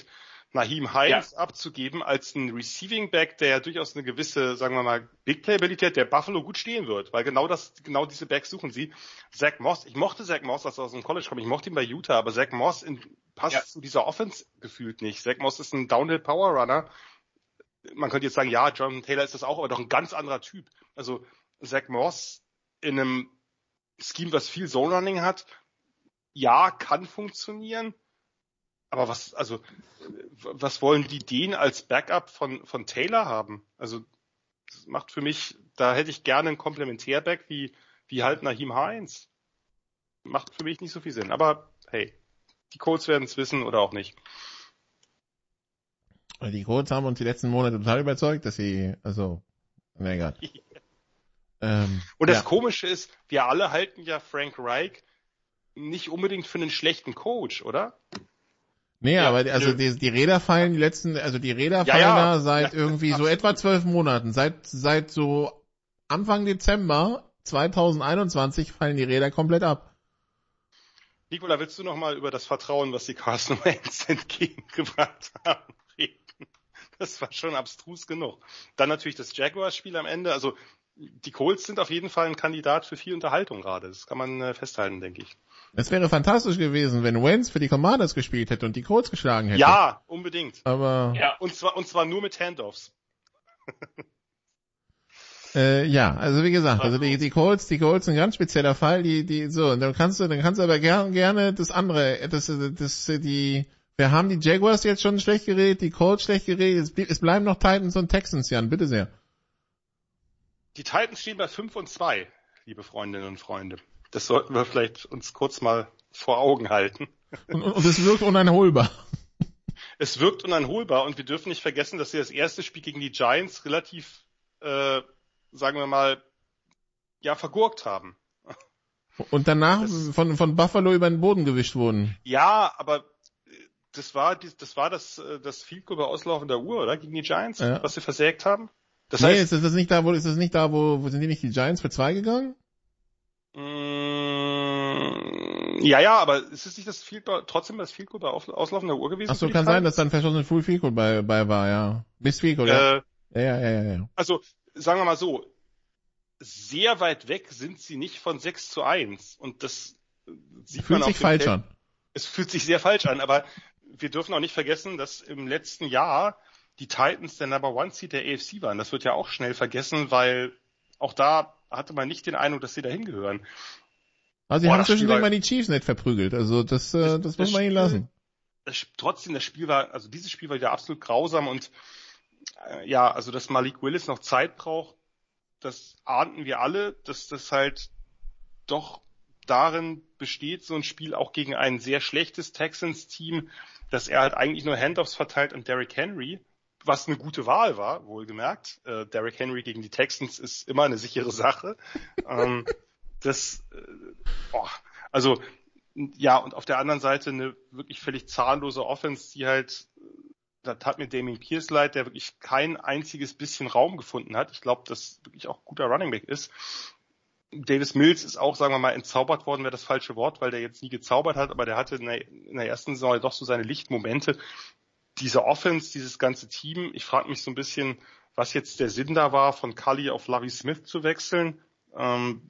Nahim Heinz ja. abzugeben als ein Receiving Back, der ja durchaus eine gewisse, sagen wir mal, Big Playabilität der Buffalo gut stehen wird, weil genau das, genau diese Backs suchen sie. Zach Moss, ich mochte Zach Moss, als er aus dem College kommt, ich mochte ihn bei Utah, aber Zach Moss in, passt ja. zu dieser Offense gefühlt nicht. Zach Moss ist ein Downhill Power Runner, man könnte jetzt sagen, ja, Jonathan Taylor ist das auch, aber doch ein ganz anderer Typ. Also Zach Moss in einem Scheme, was viel Zone Running hat, ja, kann funktionieren. Aber was, also, was wollen die den als Backup von, von Taylor haben? Also, das macht für mich, da hätte ich gerne einen Komplementärback wie, wie halt Nahim Heinz. Macht für mich nicht so viel Sinn. Aber hey, die Colts werden es wissen oder auch nicht. Die Colts haben uns die letzten Monate total überzeugt, dass sie, also, na egal. ähm, Und das ja. Komische ist, wir alle halten ja Frank Reich nicht unbedingt für einen schlechten Coach, oder? Nee, ja, aber also die, die Räder fallen die letzten, also die Räder fallen ja, da seit irgendwie so etwa zwölf Monaten. Seit seit so Anfang Dezember 2021 fallen die Räder komplett ab. Nikola, willst du noch mal über das Vertrauen, was die Carson Wentz entgegengebracht haben, reden? Das war schon abstrus genug. Dann natürlich das Jaguars-Spiel am Ende. Also die Colts sind auf jeden Fall ein Kandidat für viel Unterhaltung gerade. Das kann man äh, festhalten, denke ich. Es wäre fantastisch gewesen, wenn Wentz für die Commanders gespielt hätte und die Colts geschlagen hätte. Ja, unbedingt. Aber ja, und zwar und zwar nur mit Handoffs. äh, ja, also wie gesagt, also die, die Colts, die Colts sind ein ganz spezieller Fall. Die die so, dann kannst du, dann kannst du aber gerne gerne das andere, das das die wir haben die Jaguars jetzt schon schlecht geredet, die Colts schlecht geredet, es, es bleiben noch Titans und Texans, Jan, bitte sehr. Die Titans stehen bei 5 und 2, liebe Freundinnen und Freunde. Das sollten wir vielleicht uns kurz mal vor Augen halten. Und, und, und es wirkt uneinholbar. Es wirkt uneinholbar und wir dürfen nicht vergessen, dass sie das erste Spiel gegen die Giants relativ, äh, sagen wir mal, ja, vergurkt haben. Und danach das, von, von Buffalo über den Boden gewischt wurden. Ja, aber das war das war das äh, das Field Goal bei Auslaufen der Uhr, oder? Gegen die Giants, ja. was sie versägt haben? Das nee, heißt, ist das nicht da, wo ist das nicht da, wo, wo sind die nicht die Giants für zwei gegangen? Mm, ja, ja, aber ist es nicht das Field Goal, trotzdem das Field Goal bei Auslaufen der Uhr gewesen? Ach so, kann sein, dass dann verschossen Full Field Goal bei, bei war, ja. Bis Field Goal, äh, ja. Ja, ja, ja, ja. Also, sagen wir mal so, sehr weit weg sind sie nicht von 6 zu 1 und das sieht Fühlt man sich falsch Feld. an. Es fühlt sich sehr falsch an, aber wir dürfen auch nicht vergessen, dass im letzten Jahr die Titans der Number One Seed der AFC waren. Das wird ja auch schnell vergessen, weil auch da hatte man nicht den Eindruck, dass sie dahin gehören. Also sie Boah, haben zwischendurch mal die Chiefs nicht verprügelt. Also das, äh, das, das muss man ihnen lassen. Das, trotzdem, das Spiel war, also dieses Spiel war wieder absolut grausam und äh, ja, also dass Malik Willis noch Zeit braucht, das ahnten wir alle, dass das halt doch darin besteht, so ein Spiel auch gegen ein sehr schlechtes Texans-Team, dass er halt eigentlich nur Handoffs verteilt an Derrick Henry, was eine gute Wahl war, wohlgemerkt. Äh, Derrick Henry gegen die Texans ist immer eine sichere Sache. ähm, das, äh, oh, also ja, und auf der anderen Seite eine wirklich völlig zahnlose Offense, die halt, da tat mir Damien Pierce leid, der wirklich kein einziges bisschen Raum gefunden hat. Ich glaube, dass wirklich auch guter Running Back ist. Davis Mills ist auch, sagen wir mal, entzaubert worden, wäre das falsche Wort, weil der jetzt nie gezaubert hat, aber der hatte in der, in der ersten Saison doch so seine Lichtmomente. Diese Offense, dieses ganze Team, ich frage mich so ein bisschen, was jetzt der Sinn da war, von Cully auf Larry Smith zu wechseln. Ähm,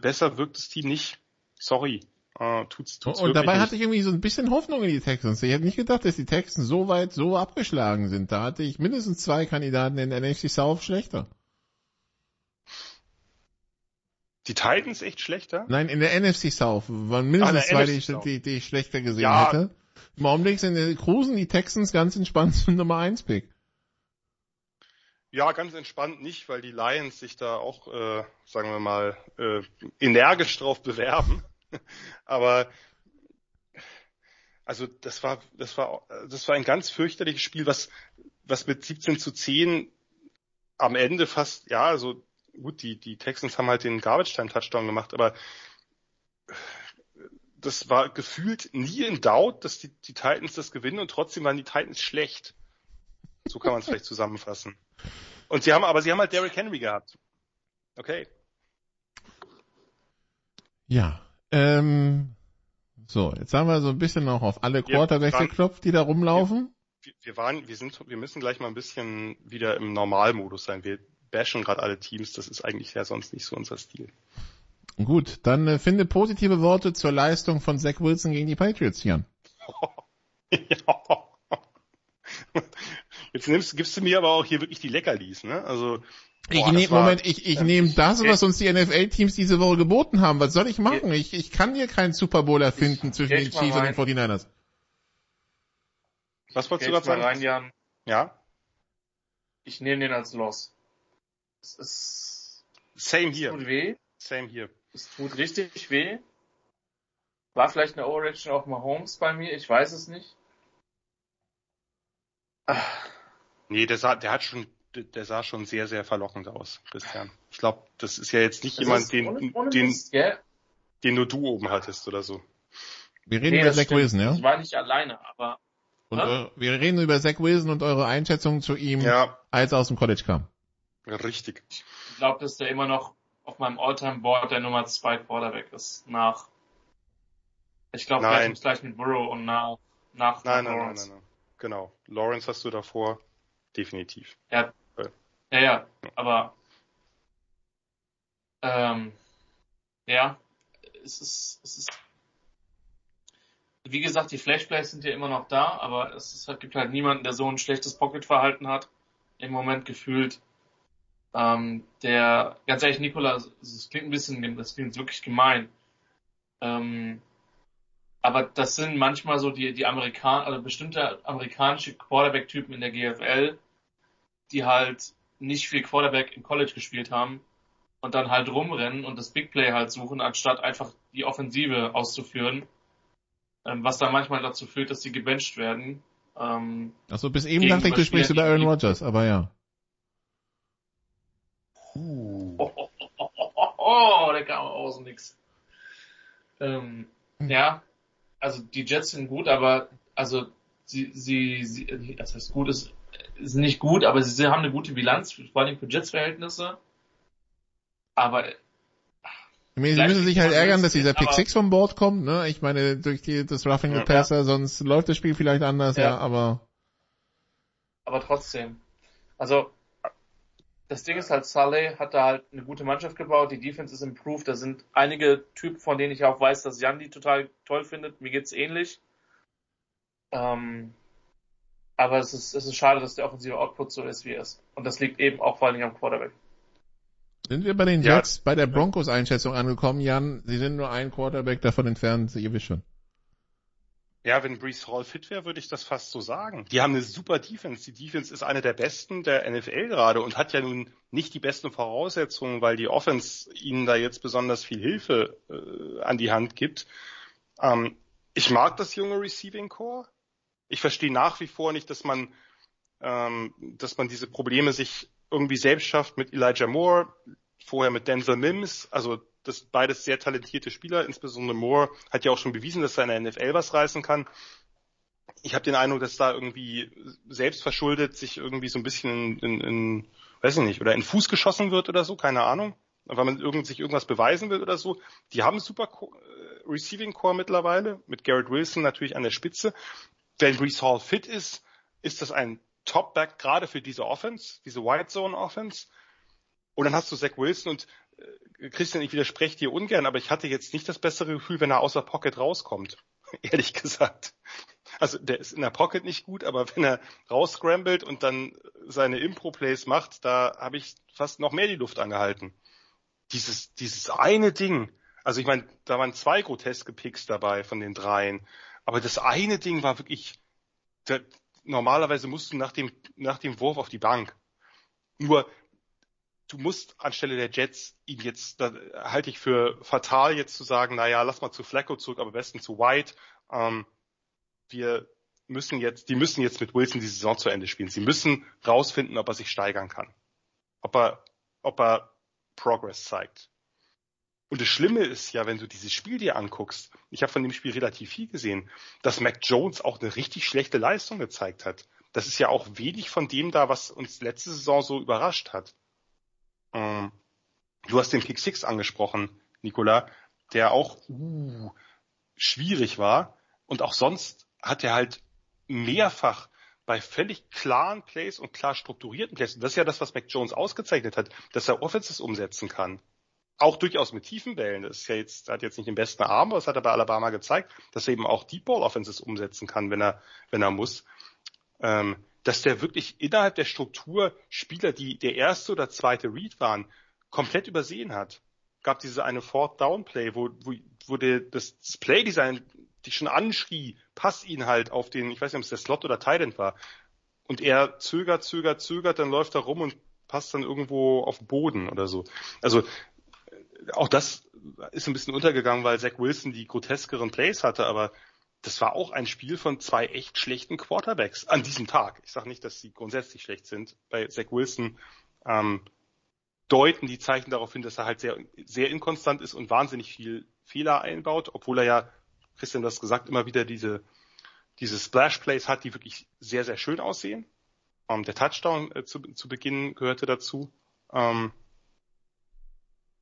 besser wirkt das Team nicht. Sorry. Äh, tut's, tut's und dabei nicht. hatte ich irgendwie so ein bisschen Hoffnung in die Texans. Ich hätte nicht gedacht, dass die Texans so weit so abgeschlagen sind. Da hatte ich mindestens zwei Kandidaten in der NFC South schlechter. Die Titans echt schlechter? Nein, in der NFC South waren mindestens zwei, die, die, die, ich schlechter gesehen ja. hätte. Im Augenblick sind die Cruisen die Texans ganz entspannt zum Nummer 1 Pick. Ja, ganz entspannt nicht, weil die Lions sich da auch, äh, sagen wir mal, äh, energisch drauf bewerben. Aber also das war, das war, das war ein ganz fürchterliches Spiel, was, was mit 17 zu 10 am Ende fast, ja, also gut, die, die Texans haben halt den Garbage Time Touchdown gemacht, aber das war gefühlt nie in Doubt, dass die, die Titans das gewinnen und trotzdem waren die Titans schlecht. So kann man es vielleicht zusammenfassen. Und sie haben, aber sie haben halt Derrick Henry gehabt. Okay. Ja. Ähm, so, jetzt haben wir so ein bisschen noch auf alle Quarterbacks geklopft, die da rumlaufen. Wir, wir, waren, wir sind, wir müssen gleich mal ein bisschen wieder im Normalmodus sein. Wir bashen gerade alle Teams, das ist eigentlich ja sonst nicht so unser Stil. Gut, dann äh, finde positive Worte zur Leistung von Zach Wilson gegen die Patriots, Jan. ja. Jetzt nimmst, gibst du mir aber auch hier wirklich die Leckerlis, ne? Also Boah, ich nehm, Moment, ich, ich nehme das, was uns die NFL-Teams diese Woche geboten haben. Was soll ich machen? Ich, ich kann hier keinen Super Bowl erfinden zwischen den Chiefs und den 49ers. Was wolltest du gerade sagen? Rein, Jan. Ja? Ich nehme den als Loss. Es ist. Same hier. Tut weh. Same hier. Es tut richtig weh. War vielleicht eine Overreaction auf Mahomes bei mir, ich weiß es nicht. Ach. Nee, der sah, der hat schon, der sah schon sehr, sehr verlockend aus, Christian. Ich glaube, das ist ja jetzt nicht das jemand, den, ohne, ohne den, Mist, den nur du oben hattest oder so. Wir reden nee, über Zach Wilson, ja? Ich war nicht alleine, aber. Und eure, wir reden über Zach Wilson und eure Einschätzung zu ihm, ja. als er aus dem College kam. Richtig. Ich glaube, dass der immer noch auf meinem Alltime-Board der Nummer 2 Quarterback ist. Nach. Ich glaube, gleich, gleich mit Burrow und nach, nach, nein, nein, Lawrence. Nein, nein, nein, Genau. Lawrence hast du davor. Definitiv. Ja. Ja, ja, aber ähm, ja, es ist, es ist wie gesagt, die Flashplays sind ja immer noch da, aber es ist, gibt halt niemanden, der so ein schlechtes Pocket-Verhalten hat. Im Moment gefühlt ähm, der, ganz ehrlich, Nikola, das klingt ein bisschen, das klingt wirklich gemein. Ähm, aber das sind manchmal so die, die Amerikan also bestimmte amerikanische Quarterback-Typen in der GFL, die halt nicht viel Quarterback im College gespielt haben und dann halt rumrennen und das Big Play halt suchen, anstatt einfach die Offensive auszuführen, ähm, was dann manchmal dazu führt, dass sie gebencht werden. Ähm, Achso, bis eben dachte ich, du sprichst über Aaron Rodgers, aber ja. Uh. Oh, oh, oh, oh, der kam aus nix. Ähm, hm. Ja, also die Jets sind gut, aber also sie, sie, sie das heißt gut ist, ist nicht gut, aber sie haben eine gute Bilanz, vor allem für Jets-Verhältnisse. Aber Sie müssen sich halt ärgern, dass dieser Pick 6 vom Bord kommt, ne? Ich meine, durch die, das Roughing the Passer, ja. sonst läuft das Spiel vielleicht anders, ja, ja aber. Aber trotzdem. Also, das Ding ist halt, Sully hat da halt eine gute Mannschaft gebaut, die Defense ist improved, da sind einige Typen, von denen ich auch weiß, dass Jan die total toll findet, mir geht's ähnlich. Ähm, aber es ist, es ist schade, dass der offensive Output so ist, wie er ist. Und das liegt eben auch vor allen Dingen am Quarterback. Sind wir bei den Jets ja. bei der Broncos-Einschätzung angekommen, Jan? Sie sind nur ein Quarterback davon entfernt, ihr wisst schon. Ja, wenn Brees Hall fit wäre, würde ich das fast so sagen. Die haben eine super Defense. Die Defense ist eine der besten der NFL gerade und hat ja nun nicht die besten Voraussetzungen, weil die Offense ihnen da jetzt besonders viel Hilfe äh, an die Hand gibt. Ähm, ich mag das junge Receiving Core. Ich verstehe nach wie vor nicht, dass man, ähm, dass man diese Probleme sich irgendwie selbst schafft mit Elijah Moore, vorher mit Denzel Mims, also das beides sehr talentierte Spieler, insbesondere Moore hat ja auch schon bewiesen, dass er in der NFL was reißen kann. Ich habe den Eindruck, dass da irgendwie selbst verschuldet sich irgendwie so ein bisschen in, in, in weiß ich nicht, oder in Fuß geschossen wird oder so, keine Ahnung, weil man irgend, sich irgendwas beweisen will oder so. Die haben super äh, Receiving Core mittlerweile, mit Garrett Wilson natürlich an der Spitze. Wenn Brees Hall fit ist, ist das ein Top-Back gerade für diese Offense, diese White Zone Offense. Und dann hast du Zach Wilson und Christian, ich widerspreche dir ungern, aber ich hatte jetzt nicht das bessere Gefühl, wenn er außer Pocket rauskommt. Ehrlich gesagt. Also der ist in der Pocket nicht gut, aber wenn er rausscrambled und dann seine Impro-Plays macht, da habe ich fast noch mehr die Luft angehalten. Dieses, dieses eine Ding, also ich meine, da waren zwei groteske Picks dabei von den dreien, aber das eine Ding war wirklich, da, normalerweise musst du nach dem, nach dem Wurf auf die Bank. Nur, du musst anstelle der Jets ihn jetzt, da halte ich für fatal jetzt zu sagen, naja, lass mal zu Flacco zurück, aber besten zu White. Ähm, wir müssen jetzt, die müssen jetzt mit Wilson die Saison zu Ende spielen. Sie müssen rausfinden, ob er sich steigern kann. Ob er, ob er Progress zeigt. Und das Schlimme ist ja, wenn du dieses Spiel dir anguckst, ich habe von dem Spiel relativ viel gesehen, dass Mac Jones auch eine richtig schlechte Leistung gezeigt hat. Das ist ja auch wenig von dem da, was uns letzte Saison so überrascht hat. Ähm, du hast den Kick Six angesprochen, Nicola, der auch uh, schwierig war. Und auch sonst hat er halt mehrfach bei völlig klaren Plays und klar strukturierten Plays, und das ist ja das, was Mac Jones ausgezeichnet hat, dass er Offenses umsetzen kann auch durchaus mit tiefen Bällen. Das ist ja jetzt, hat jetzt nicht den besten Arm, aber das hat er bei Alabama gezeigt, dass er eben auch Deep Ball Offenses umsetzen kann, wenn er, wenn er muss. Ähm, dass der wirklich innerhalb der Struktur Spieler, die der erste oder zweite Read waren, komplett übersehen hat. Gab diese eine Fourth Down Play, wo, wo, wo der, das, das Playdesign dich schon anschrie, pass ihn halt auf den, ich weiß nicht, ob es der Slot oder Titan war. Und er zögert, zögert, zögert, dann läuft er rum und passt dann irgendwo auf den Boden oder so. Also auch das ist ein bisschen untergegangen, weil Zach Wilson die groteskeren Plays hatte, aber das war auch ein Spiel von zwei echt schlechten Quarterbacks an diesem Tag. Ich sage nicht, dass sie grundsätzlich schlecht sind. Bei Zach Wilson ähm, deuten die Zeichen darauf hin, dass er halt sehr, sehr inkonstant ist und wahnsinnig viel Fehler einbaut, obwohl er ja, Christian das gesagt, immer wieder diese, diese Splash Plays hat, die wirklich sehr, sehr schön aussehen. Ähm, der Touchdown äh, zu, zu Beginn gehörte dazu. Ähm,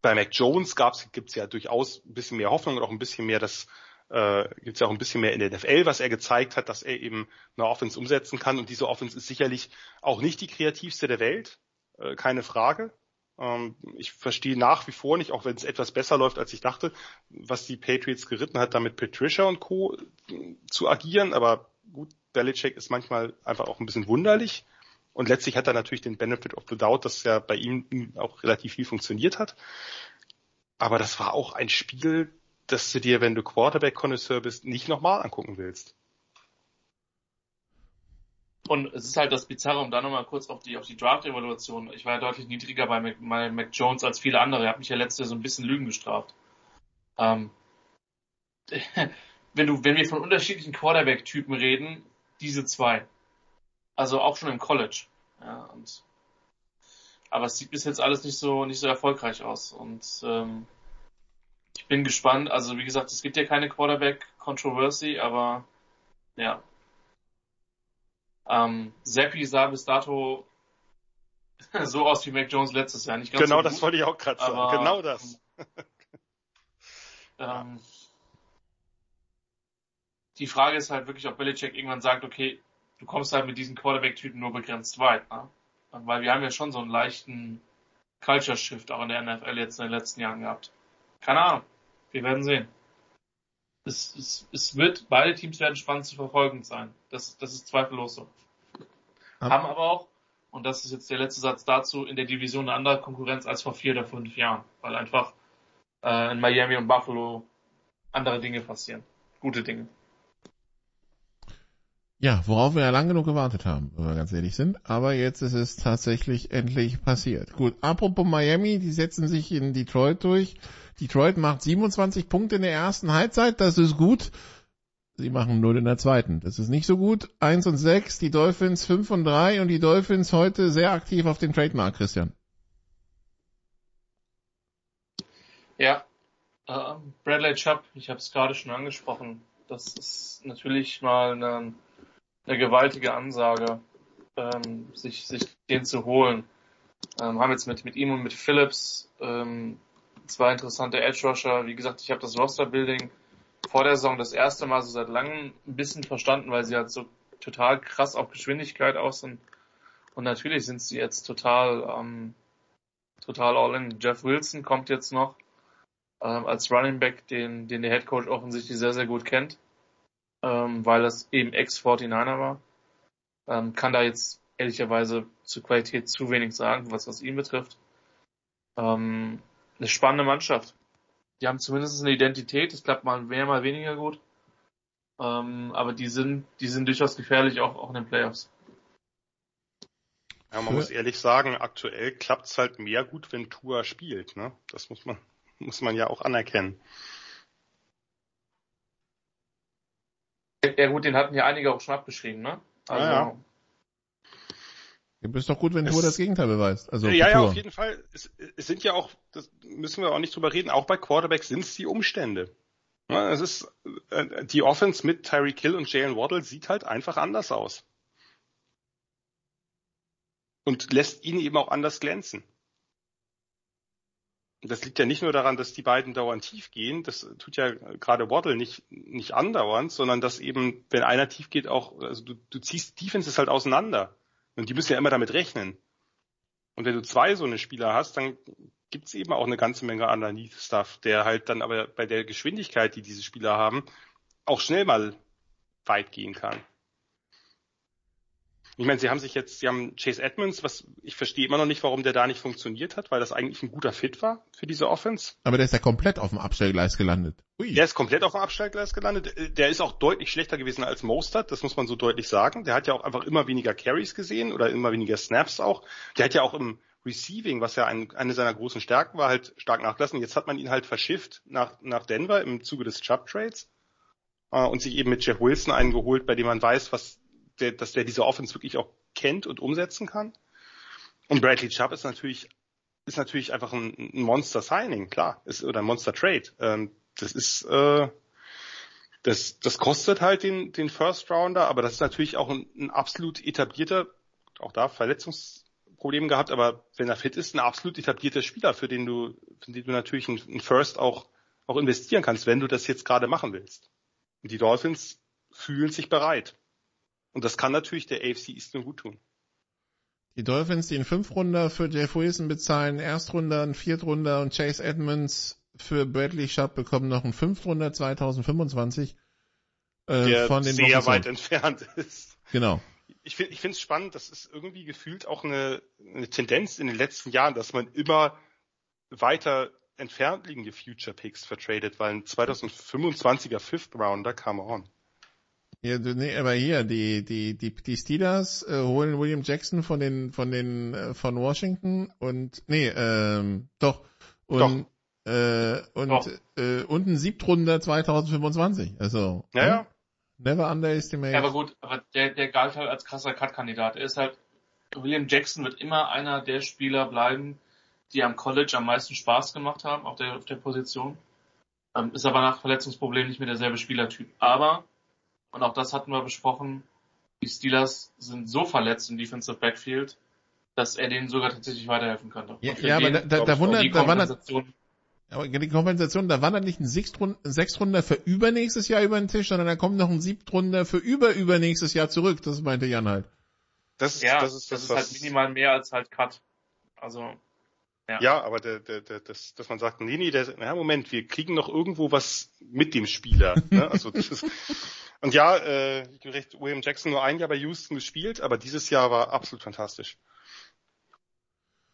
bei Mac Jones gibt's ja durchaus ein bisschen mehr Hoffnung und auch ein bisschen mehr das äh, gibt's ja auch ein bisschen mehr in der NFL, was er gezeigt hat, dass er eben eine Offense umsetzen kann. Und diese Offense ist sicherlich auch nicht die kreativste der Welt, äh, keine Frage. Ähm, ich verstehe nach wie vor nicht, auch wenn es etwas besser läuft, als ich dachte, was die Patriots geritten hat, damit Patricia und Co. zu agieren. Aber gut, Belichick ist manchmal einfach auch ein bisschen wunderlich. Und letztlich hat er natürlich den Benefit of the Doubt, dass ja bei ihm auch relativ viel funktioniert hat. Aber das war auch ein Spiel, das du dir, wenn du Quarterback-Connoisseur bist, nicht nochmal angucken willst. Und es ist halt das Bizarre, um da nochmal kurz auf die, auf die Draft-Evaluation. Ich war ja deutlich niedriger bei Mac, bei Mac Jones als viele andere. Er hat mich ja letzte so ein bisschen Lügen gestraft. Ähm, wenn du, wenn wir von unterschiedlichen Quarterback-Typen reden, diese zwei. Also auch schon im College. Ja, und, aber es sieht bis jetzt alles nicht so, nicht so erfolgreich aus. Und ähm, ich bin gespannt. Also wie gesagt, es gibt ja keine Quarterback-Controversy, aber ja. Ähm, Seppi sah bis dato so aus wie Mac Jones letztes Jahr. Nicht ganz genau so das wollte ich auch gerade sagen. Genau das. Ähm, die Frage ist halt wirklich, ob Belichick irgendwann sagt, okay, du kommst halt mit diesen Quarterback-Typen nur begrenzt weit. Ne? Weil wir haben ja schon so einen leichten Culture-Shift auch in der NFL jetzt in den letzten Jahren gehabt. Keine Ahnung. Wir werden sehen. Es, es, es wird, beide Teams werden spannend zu verfolgen sein. Das, das ist zweifellos so. Ja. Haben aber auch, und das ist jetzt der letzte Satz dazu, in der Division eine andere Konkurrenz als vor vier oder fünf Jahren. Weil einfach äh, in Miami und Buffalo andere Dinge passieren. Gute Dinge. Ja, worauf wir ja lang genug gewartet haben, wenn wir ganz ehrlich sind. Aber jetzt ist es tatsächlich endlich passiert. Gut, apropos Miami, die setzen sich in Detroit durch. Detroit macht 27 Punkte in der ersten Halbzeit, das ist gut. Sie machen 0 in der zweiten. Das ist nicht so gut. 1 und 6, die Dolphins 5 und 3 und die Dolphins heute sehr aktiv auf den Trademark, Christian. Ja, äh, Bradley Chubb, ich habe es gerade schon angesprochen. Das ist natürlich mal eine eine gewaltige Ansage, ähm, sich, sich den zu holen. Ähm, haben jetzt mit, mit ihm und mit Phillips ähm, zwei interessante Edge Rusher. Wie gesagt, ich habe das Roster Building vor der Saison das erste Mal so seit langem ein bisschen verstanden, weil sie halt so total krass auf Geschwindigkeit aus sind. Und natürlich sind sie jetzt total, ähm, total all in. Jeff Wilson kommt jetzt noch ähm, als Running Back, den, den der Head Coach offensichtlich sehr, sehr gut kennt ähm, weil das eben Ex-49er war. Ähm, kann da jetzt ehrlicherweise zur Qualität zu wenig sagen, was was ihn betrifft. Ähm, eine spannende Mannschaft. Die haben zumindest eine Identität, es klappt mal mehr, mal weniger gut. Ähm, aber die sind, die sind durchaus gefährlich, auch, auch in den Playoffs. Ja, man muss ehrlich sagen, aktuell klappt es halt mehr gut, wenn Tua spielt. Ne? Das muss man, muss man ja auch anerkennen. Ja gut, den hatten ja einige auch schon abgeschrieben, ne? Also, ja, ja. Du bist doch gut, wenn du das Gegenteil beweist. Also ja, ja, auf jeden Fall. Es, es, sind ja auch, das müssen wir auch nicht drüber reden, auch bei Quarterbacks sind es die Umstände. Ja, es ist, äh, die Offense mit Tyreek Hill und Jalen Waddle sieht halt einfach anders aus. Und lässt ihn eben auch anders glänzen das liegt ja nicht nur daran, dass die beiden dauernd tief gehen, das tut ja gerade Waddle nicht, nicht andauernd, sondern dass eben, wenn einer tief geht, auch, also du, du ziehst Defenses halt auseinander. Und die müssen ja immer damit rechnen. Und wenn du zwei so eine Spieler hast, dann gibt's eben auch eine ganze Menge Underneath-Stuff, der halt dann aber bei der Geschwindigkeit, die diese Spieler haben, auch schnell mal weit gehen kann. Ich meine, sie haben sich jetzt, sie haben Chase Edmonds, was ich verstehe immer noch nicht, warum der da nicht funktioniert hat, weil das eigentlich ein guter Fit war für diese Offense. Aber der ist ja komplett auf dem Abstellgleis gelandet. Ui. Der ist komplett auf dem Abstellgleis gelandet. Der ist auch deutlich schlechter gewesen als Mostert, das muss man so deutlich sagen. Der hat ja auch einfach immer weniger Carries gesehen oder immer weniger Snaps auch. Der hat ja auch im Receiving, was ja ein, eine seiner großen Stärken war, halt stark nachgelassen. Jetzt hat man ihn halt verschifft nach, nach Denver im Zuge des Chubb Trades äh, und sich eben mit Jeff Wilson eingeholt, bei dem man weiß, was der, dass der diese Offense wirklich auch kennt und umsetzen kann. Und Bradley Chubb ist natürlich ist natürlich einfach ein, ein Monster Signing, klar, ist oder ein Monster Trade. Ähm, das ist äh, das das kostet halt den den First Rounder, aber das ist natürlich auch ein, ein absolut etablierter, auch da Verletzungsprobleme gehabt, aber wenn er fit ist, ein absolut etablierter Spieler, für den du für den du natürlich ein, First auch auch investieren kannst, wenn du das jetzt gerade machen willst. Und die Dolphins fühlen sich bereit. Und das kann natürlich der AFC East nur gut tun. Die Dolphins, die einen Fünfrunder für Jeff Wilson bezahlen, Erstrunder, einen Viertrunder und Chase Edmonds für Bradley Sharp bekommen noch einen Fünftrunder 2025. Äh, der von den sehr weit entfernt ist. Genau. Ich finde ich es spannend, das ist irgendwie gefühlt auch eine, eine Tendenz in den letzten Jahren, dass man immer weiter entfernt liegende Future Picks vertradet, weil ein 2025er Fifth Rounder, come on. Ja, nee, aber hier, die, die, die, die Steelers äh, holen William Jackson von den, von den, äh, von Washington und, nee, ähm, doch. Und, doch. Äh, und, doch. Äh, und ein Siebtrunder 2025. Also. Ja, ja. Never underestimate. Ja, aber gut, aber der, der galt halt als krasser Cut-Kandidat. Er ist halt, William Jackson wird immer einer der Spieler bleiben, die am College am meisten Spaß gemacht haben auf der, auf der Position. Ähm, ist aber nach Verletzungsproblemen nicht mehr derselbe Spielertyp. Aber, und auch das hatten wir besprochen, die Steelers sind so verletzt im Defensive Backfield, dass er denen sogar tatsächlich weiterhelfen könnte. Ja, ja aber da, da, da wundert, da wandert, aber die Kompensation, da wandert nicht ein Sechstrunder für übernächstes Jahr über den Tisch, sondern da kommt noch ein Siebtrunder für über übernächstes Jahr zurück. Das meinte Jan halt. Das ist, ja, das ist, das, das ist halt minimal mehr als halt Cut. Also, ja. ja, aber der, der, der, das, dass man sagt, nee, nee, der, na Moment, wir kriegen noch irgendwo was mit dem Spieler. ne? Also das ist, und ja, äh, recht, William Jackson nur ein Jahr bei Houston gespielt, aber dieses Jahr war absolut fantastisch.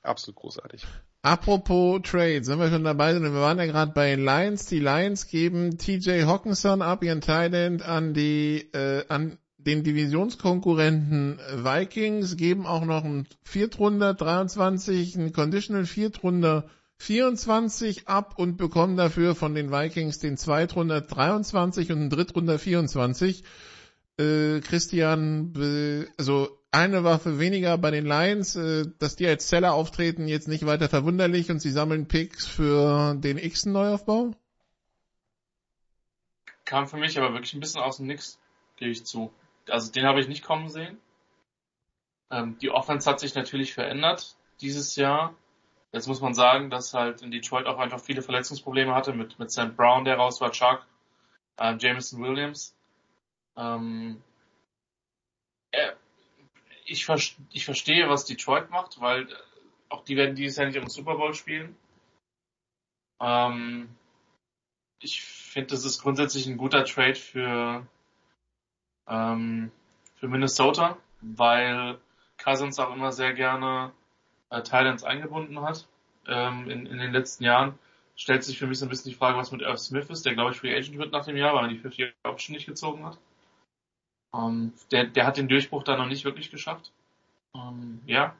Absolut großartig. Apropos Trade, sind wir schon dabei, wir waren ja gerade bei Lions. Die Lions geben TJ Hawkinson ab, ihren Thailand, an die, äh, an den Divisionskonkurrenten Vikings, geben auch noch einen Viertrunder 23, einen Conditional Viertrunder 24 ab und bekommen dafür von den Vikings den Zweitrunder 23 und einen Drittrunder 24. Äh, Christian, also eine Waffe weniger bei den Lions, äh, dass die als Seller auftreten, jetzt nicht weiter verwunderlich und sie sammeln Picks für den X-Neuaufbau? Kam für mich aber wirklich ein bisschen aus dem Nix, gebe ich zu. Also den habe ich nicht kommen sehen. Ähm, die Offense hat sich natürlich verändert dieses Jahr. Jetzt muss man sagen, dass halt in Detroit auch einfach viele Verletzungsprobleme hatte mit, mit Sam Brown, der raus war, Chuck, äh, Jameson Williams. Ähm, äh, ich, ver ich verstehe, was Detroit macht, weil äh, auch die werden dieses Jahr nicht im Super Bowl spielen. Ähm, ich finde, das ist grundsätzlich ein guter Trade für, ähm, für Minnesota, weil Cousins auch immer sehr gerne äh, Titans eingebunden hat ähm, in, in den letzten Jahren. Stellt sich für mich so ein bisschen die Frage, was mit Irv Smith ist, der glaube ich Free Agent wird nach dem Jahr, weil er die 50 Option nicht gezogen hat. Ähm, der, der hat den Durchbruch da noch nicht wirklich geschafft. Ähm, ja,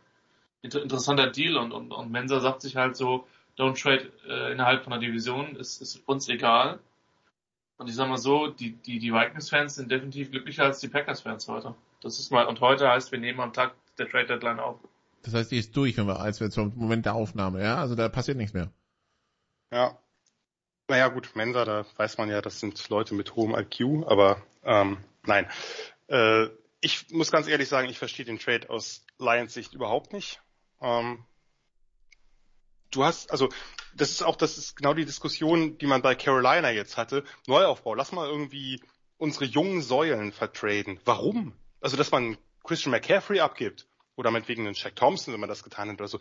inter interessanter Deal und, und, und Mensa sagt sich halt so, don't trade äh, innerhalb von der Division, ist, ist uns egal. Und ich sag mal so, die, die, die Vikings-Fans sind definitiv glücklicher als die Packers-Fans heute. Das ist mal, und heute heißt, wir nehmen am Tag der Trade Deadline auf. Das heißt, die ist durch, wenn wir, als wir zum Moment der Aufnahme, ja? Also da passiert nichts mehr. Ja. Naja, gut, Mensa, da weiß man ja, das sind Leute mit hohem IQ, aber ähm, nein. Äh, ich muss ganz ehrlich sagen, ich verstehe den Trade aus Lions Sicht überhaupt nicht. Ähm, du hast, also das ist auch, das ist genau die Diskussion, die man bei Carolina jetzt hatte. Neuaufbau, lass mal irgendwie unsere jungen Säulen vertraden. Warum? Also, dass man Christian McCaffrey abgibt oder meinetwegen einen Shaq Thompson, wenn man das getan hat oder so.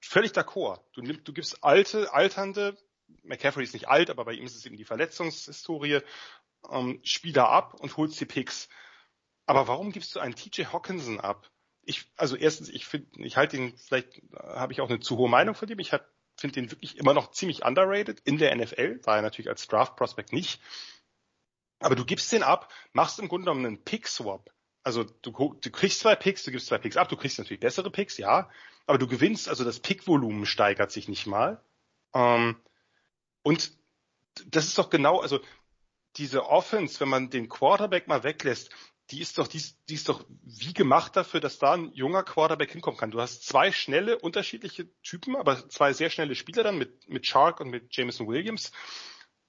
Völlig d'accord. Du, du gibst alte, alternde, McCaffrey ist nicht alt, aber bei ihm ist es eben die Verletzungshistorie, ähm, Spieler ab und holst die Picks. Aber warum gibst du einen TJ Hawkinson ab? Ich, also erstens, ich finde, ich halte ihn, vielleicht habe ich auch eine zu hohe Meinung von dem. Ich finde den wirklich immer noch ziemlich underrated in der NFL, war er natürlich als Draft Prospect nicht. Aber du gibst den ab, machst im Grunde genommen einen Pick-Swap also du, du kriegst zwei Picks, du gibst zwei Picks ab, du kriegst natürlich bessere Picks, ja, aber du gewinnst, also das Pickvolumen steigert sich nicht mal. Ähm, und das ist doch genau, also diese Offense, wenn man den Quarterback mal weglässt, die ist doch, die ist, die ist doch wie gemacht dafür, dass da ein junger Quarterback hinkommen kann. Du hast zwei schnelle, unterschiedliche Typen, aber zwei sehr schnelle Spieler dann mit, mit Shark und mit Jameson Williams,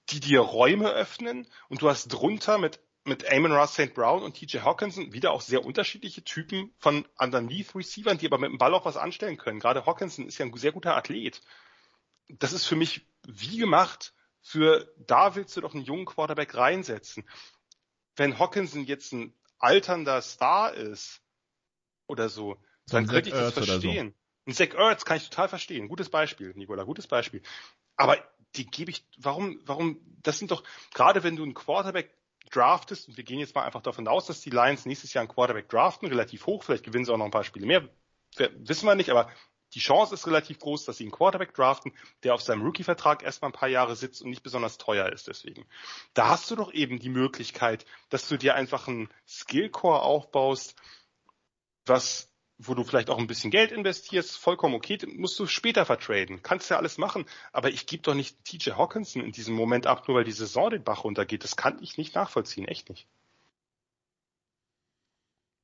die dir Räume öffnen und du hast drunter mit mit Amon Ross St. Brown und TJ Hawkinson wieder auch sehr unterschiedliche Typen von underneath Receivern, die aber mit dem Ball auch was anstellen können. Gerade Hawkinson ist ja ein sehr guter Athlet. Das ist für mich wie gemacht für, da willst du doch einen jungen Quarterback reinsetzen. Wenn Hawkinson jetzt ein alternder Star ist oder so, so dann könnte ich das verstehen. So. Ein Zach Ertz kann ich total verstehen. Gutes Beispiel, Nicola, gutes Beispiel. Aber die gebe ich, warum, warum, das sind doch, gerade wenn du einen Quarterback draftest, und wir gehen jetzt mal einfach davon aus, dass die Lions nächstes Jahr einen Quarterback draften, relativ hoch, vielleicht gewinnen sie auch noch ein paar Spiele mehr, wissen wir nicht, aber die Chance ist relativ groß, dass sie einen Quarterback draften, der auf seinem Rookie-Vertrag erstmal ein paar Jahre sitzt und nicht besonders teuer ist deswegen. Da hast du doch eben die Möglichkeit, dass du dir einfach einen Skill-Core aufbaust, was wo du vielleicht auch ein bisschen Geld investierst, vollkommen okay, musst du später vertraden. Kannst ja alles machen, aber ich gebe doch nicht TJ Hawkinson in diesem Moment ab, nur weil die Saison den Bach runtergeht. Das kann ich nicht nachvollziehen, echt nicht.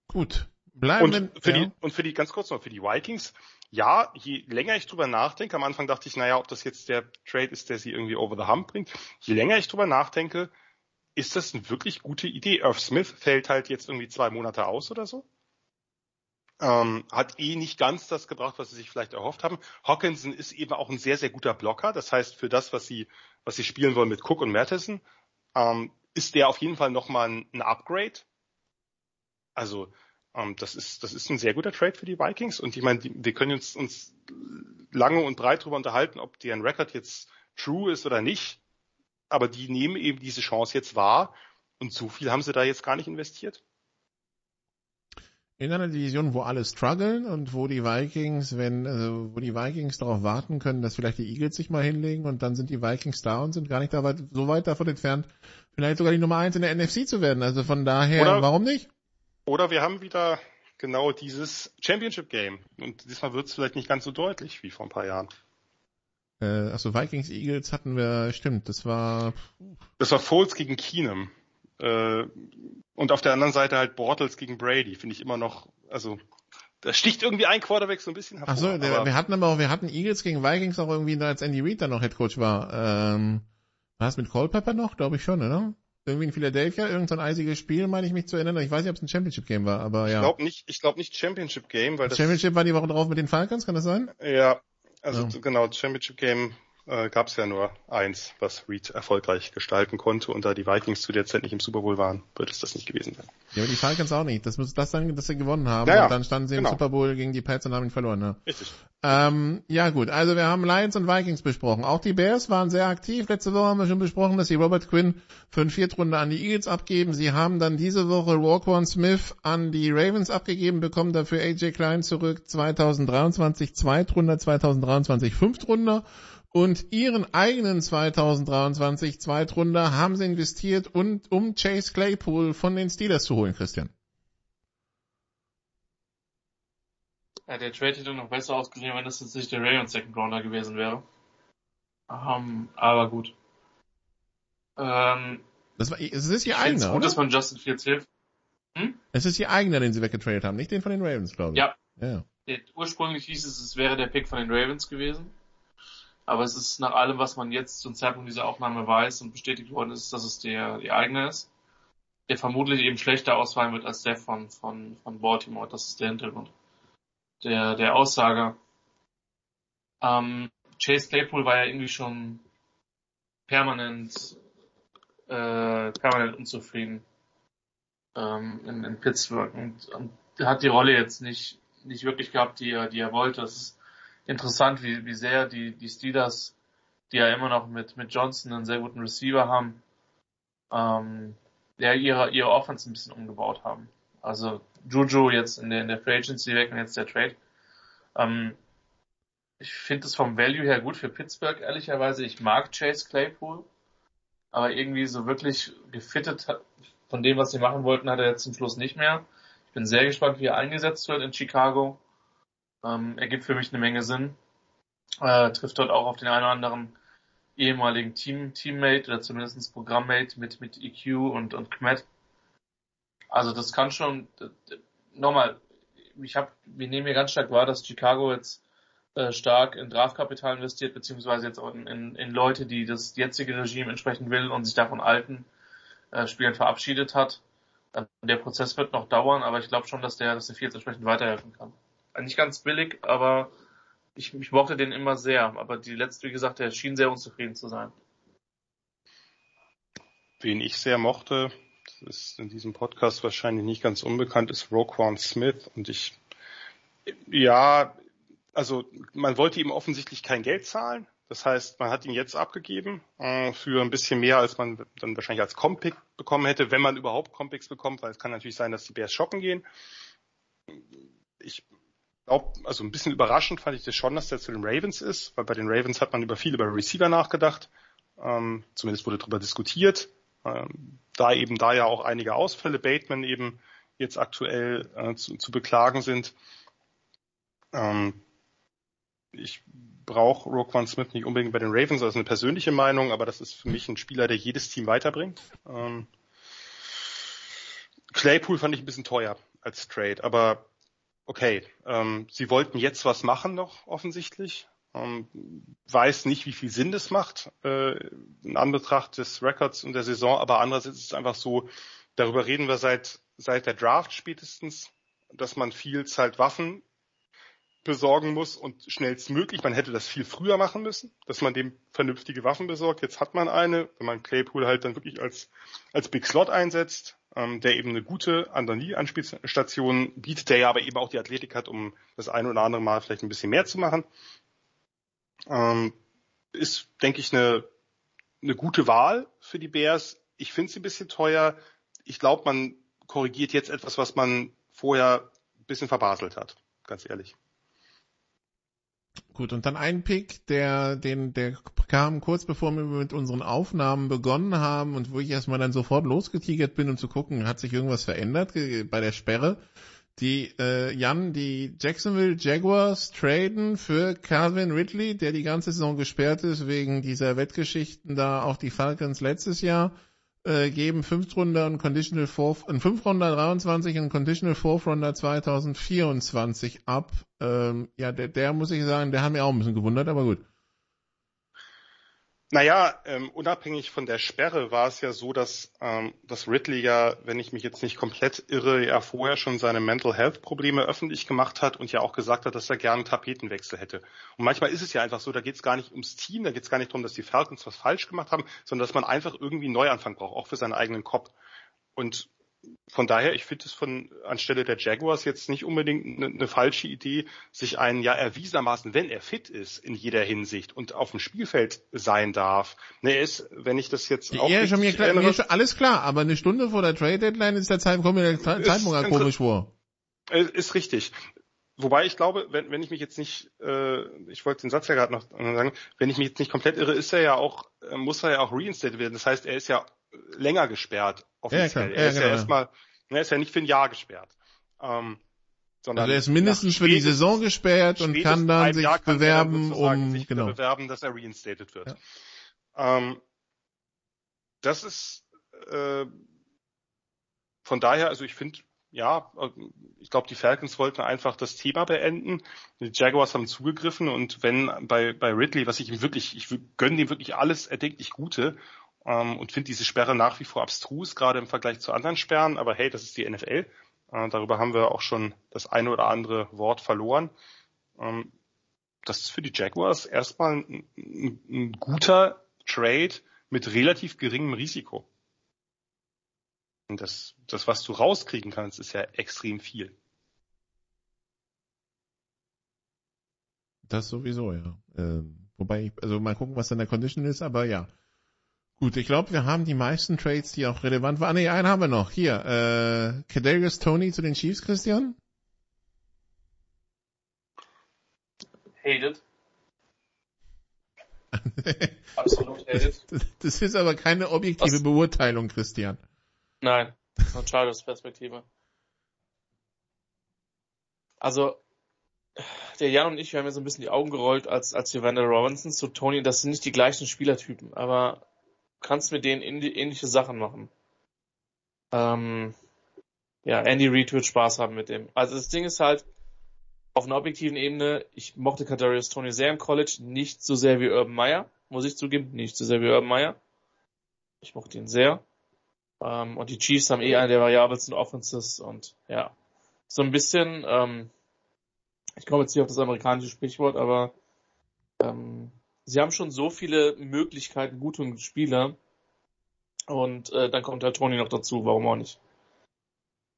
Gut. Bleiben und für, ja. die, und für die, ganz kurz noch, für die Vikings, ja, je länger ich drüber nachdenke, am Anfang dachte ich, naja, ob das jetzt der Trade ist, der sie irgendwie over the hump bringt, je länger ich drüber nachdenke, ist das eine wirklich gute Idee. Irv Smith fällt halt jetzt irgendwie zwei Monate aus oder so. Ähm, hat eh nicht ganz das gebracht, was sie sich vielleicht erhofft haben. Hawkinson ist eben auch ein sehr, sehr guter Blocker. Das heißt, für das, was sie, was sie spielen wollen mit Cook und Matheson, ähm, ist der auf jeden Fall nochmal ein, Upgrade. Also, ähm, das ist, das ist ein sehr guter Trade für die Vikings. Und ich meine, wir können uns, uns lange und breit darüber unterhalten, ob deren Record jetzt true ist oder nicht. Aber die nehmen eben diese Chance jetzt wahr. Und so viel haben sie da jetzt gar nicht investiert in einer Division, wo alle strugglen und wo die Vikings, wenn, also, wo die Vikings darauf warten können, dass vielleicht die Eagles sich mal hinlegen und dann sind die Vikings da und sind gar nicht da weit, so weit davon entfernt, vielleicht sogar die Nummer eins in der NFC zu werden. Also von daher, oder, warum nicht? Oder wir haben wieder genau dieses Championship Game und diesmal wird es vielleicht nicht ganz so deutlich wie vor ein paar Jahren. Äh, also Vikings Eagles hatten wir, stimmt, das war. Das war Foles gegen Keenum. Äh, und auf der anderen Seite halt Bortles gegen Brady, finde ich immer noch, also da sticht irgendwie ein Quarterback so ein bisschen hervor. Achso, wir hatten aber auch, wir hatten Eagles gegen Vikings auch irgendwie, als Andy Reid dann noch Headcoach war. Ähm, war es mit Culpepper noch? Glaube ich schon, oder? Irgendwie in Philadelphia, irgendein eisiges Spiel, meine ich mich zu erinnern. Ich weiß nicht, ob es ein Championship Game war, aber ja. Ich glaube nicht, ich glaube nicht Championship Game, weil das Championship war die Woche drauf mit den Falcons, kann das sein? Ja, also ja. genau, Championship Game äh, gab es ja nur eins, was Reed erfolgreich gestalten konnte. Und da die Vikings zu der Zeit nicht im Super Bowl waren, wird es das nicht gewesen sein. Ja, aber die Falcons auch nicht. Das muss das sagen, dass sie gewonnen haben. Ja, ja. Und dann standen sie genau. im Super Bowl gegen die Pets und haben ihn verloren. Ne? Richtig. Ähm, ja gut, also wir haben Lions und Vikings besprochen. Auch die Bears waren sehr aktiv. Letzte Woche haben wir schon besprochen, dass sie Robert Quinn für eine Viertrunde an die Eagles abgeben. Sie haben dann diese Woche Roquan Smith an die Ravens abgegeben, bekommen dafür AJ Klein zurück 2023 Zweitrunde, 2023 Fünftrunde und ihren eigenen 2023 Zweitrunder haben sie investiert, und, um Chase Claypool von den Steelers zu holen, Christian. Ja, der Trade hätte noch besser ausgesehen, wenn das jetzt nicht der Ravens Second Rounder gewesen wäre. Um, aber gut. Ähm, das war, es ist ihr eigener, gut, oder? dass man Justin Fields hilft. Hm? Es ist ihr eigener, den sie weggetradet haben, nicht den von den Ravens, glaube ich. Ja. ja. Ursprünglich hieß es, es wäre der Pick von den Ravens gewesen. Aber es ist nach allem, was man jetzt zum Zeitpunkt dieser Aufnahme weiß und bestätigt worden ist, dass es der, die eigene ist, der vermutlich eben schlechter ausfallen wird als der von, von, von Baltimore. Das ist der Hintergrund der, der Aussage. Ähm, Chase Claypool war ja irgendwie schon permanent, äh, permanent unzufrieden ähm, in, in Pittsburgh und, und hat die Rolle jetzt nicht, nicht wirklich gehabt, die er, die er wollte. Das ist, interessant, wie, wie sehr die, die Steelers, die ja immer noch mit, mit Johnson einen sehr guten Receiver haben, ähm, ja, ihre, ihre Offense ein bisschen umgebaut haben. Also Juju jetzt in der, in der Free Agency weg und jetzt der Trade. Ähm, ich finde es vom Value her gut für Pittsburgh, ehrlicherweise. Ich mag Chase Claypool, aber irgendwie so wirklich gefittet von dem, was sie machen wollten, hat er jetzt zum Schluss nicht mehr. Ich bin sehr gespannt, wie er eingesetzt wird in Chicago. Ähm, ergibt für mich eine Menge Sinn. Äh, trifft dort auch auf den einen oder anderen ehemaligen Team, Teammate oder zumindest Programmmate mit, mit EQ und, und Kmet. Also das kann schon, nochmal, ich habe, wir nehmen hier ganz stark wahr, dass Chicago jetzt äh, stark in Draftkapital investiert, beziehungsweise jetzt auch in, in, in Leute, die das jetzige Regime entsprechend will und sich davon alten äh, Spielen verabschiedet hat. Äh, der Prozess wird noch dauern, aber ich glaube schon, dass der, dass der Fields entsprechend weiterhelfen kann nicht ganz billig, aber ich, ich mochte den immer sehr. Aber die letzte, wie gesagt, der schien sehr unzufrieden zu sein. Wen ich sehr mochte, das ist in diesem Podcast wahrscheinlich nicht ganz unbekannt, ist Roquan Smith. Und ich, ja, also man wollte ihm offensichtlich kein Geld zahlen. Das heißt, man hat ihn jetzt abgegeben äh, für ein bisschen mehr, als man dann wahrscheinlich als Compick bekommen hätte, wenn man überhaupt Compicks bekommt, weil es kann natürlich sein, dass die Bears shoppen gehen. Ich glaub, also ein bisschen überraschend fand ich das schon, dass der zu den Ravens ist, weil bei den Ravens hat man über viel über Receiver nachgedacht. Ähm, zumindest wurde darüber diskutiert. Ähm, da eben da ja auch einige Ausfälle, Bateman eben jetzt aktuell äh, zu, zu beklagen sind. Ähm, ich brauche Roquan Smith nicht unbedingt bei den Ravens, das ist eine persönliche Meinung, aber das ist für mich ein Spieler, der jedes Team weiterbringt. Ähm, Claypool fand ich ein bisschen teuer als Trade, aber okay, ähm, sie wollten jetzt was machen noch offensichtlich. Ähm, weiß nicht, wie viel Sinn das macht äh, in Anbetracht des Records und der Saison, aber andererseits ist es einfach so, darüber reden wir seit seit der Draft spätestens, dass man viel Zeit Waffen besorgen muss und schnellstmöglich. Man hätte das viel früher machen müssen, dass man dem vernünftige Waffen besorgt. Jetzt hat man eine, wenn man Claypool halt dann wirklich als, als Big Slot einsetzt, ähm, der eben eine gute Andanie-Anspielstation bietet, der ja aber eben auch die Athletik hat, um das eine oder andere Mal vielleicht ein bisschen mehr zu machen. Ähm, ist, denke ich, eine, eine gute Wahl für die Bears. Ich finde sie ein bisschen teuer. Ich glaube, man korrigiert jetzt etwas, was man vorher ein bisschen verbaselt hat, ganz ehrlich. Gut, und dann ein Pick, der, den, der kam kurz bevor wir mit unseren Aufnahmen begonnen haben und wo ich erstmal dann sofort losgetigert bin, um zu gucken, hat sich irgendwas verändert bei der Sperre. Die, äh, Jan, die Jacksonville Jaguars traden für Calvin Ridley, der die ganze Saison gesperrt ist wegen dieser Wettgeschichten da auch die Falcons letztes Jahr äh, geben Fünftrunder und Conditional Fourth, ein Fünftrunder 23 und Conditional Fourth Runder 2024 ab. Ähm, ja, der, der muss ich sagen, der hat mir auch ein bisschen gewundert, aber gut. Naja, ähm, unabhängig von der Sperre war es ja so, dass, ähm, dass Ridley ja, wenn ich mich jetzt nicht komplett irre, ja vorher schon seine Mental Health Probleme öffentlich gemacht hat und ja auch gesagt hat, dass er gerne einen Tapetenwechsel hätte. Und manchmal ist es ja einfach so, da geht es gar nicht ums Team, da geht es gar nicht darum, dass die Falcons was falsch gemacht haben, sondern dass man einfach irgendwie einen Neuanfang braucht, auch für seinen eigenen Kopf. Und von daher, ich finde es von anstelle der Jaguars jetzt nicht unbedingt eine, eine, falsche Idee, sich einen ja erwiesenermaßen, wenn er fit ist in jeder Hinsicht und auf dem Spielfeld sein darf. Ne, er ist, wenn ich das jetzt auch ja, schon mir, klar, erinnere, mir schon alles klar, aber eine Stunde vor der Trade Deadline ist der Zeitpunkt, kommt mir der Zeitpunkt ist, komisch vor. Ist richtig. Wobei ich glaube, wenn, wenn ich mich jetzt nicht, äh, ich wollte den Satz ja gerade noch sagen, wenn ich mich jetzt nicht komplett irre, ist er ja auch, äh, muss er ja auch reinstated werden. Das heißt, er ist ja länger gesperrt offiziell. Ja, er ist ja, genau. erstmal, er ist ja nicht für ein Jahr gesperrt. Ähm, sondern also er ist mindestens für die Saison gesperrt und kann dann sich kann bewerben, um sich genau. bewerben, dass er reinstated wird. Ja. Ähm, das ist äh, von daher, also ich finde, ja, ich glaube, die Falcons wollten einfach das Thema beenden. Die Jaguars haben zugegriffen und wenn bei, bei Ridley, was ich ihm wirklich, ich gönne ihm wirklich alles erdenklich Gute ähm, und finde diese Sperre nach wie vor abstrus, gerade im Vergleich zu anderen Sperren. Aber hey, das ist die NFL. Äh, darüber haben wir auch schon das eine oder andere Wort verloren. Ähm, das ist für die Jaguars erstmal ein, ein, ein guter Trade mit relativ geringem Risiko. Und das, das, was du rauskriegen kannst, ist ja extrem viel. Das sowieso, ja. Ähm, wobei, also mal gucken, was dann der Condition ist, aber ja. Gut, ich glaube, wir haben die meisten Trades, die auch relevant waren. Ah, nee, einen haben wir noch. Hier, äh, Kadarius Tony zu den Chiefs, Christian? Hated. Absolut hated. Das ist aber keine objektive Was? Beurteilung, Christian. Nein, von Chargers Perspektive. Also, der Jan und ich, wir haben ja so ein bisschen die Augen gerollt, als, als wir Vander Robinson zu Tony, das sind nicht die gleichen Spielertypen, aber kannst mit denen ähnliche Sachen machen. Ähm, ja, Andy Reid wird Spaß haben mit dem. Also das Ding ist halt, auf einer objektiven Ebene, ich mochte Kadarius Tony sehr im College, nicht so sehr wie Urban Meyer, muss ich zugeben, nicht so sehr wie Urban Meyer. Ich mochte ihn sehr. Ähm, und die Chiefs haben eh eine der variabelsten Offenses und ja, so ein bisschen, ähm, ich komme jetzt nicht auf das amerikanische Sprichwort, aber ähm, sie haben schon so viele Möglichkeiten, gute Spieler. Und äh, dann kommt halt Tony noch dazu, warum auch nicht.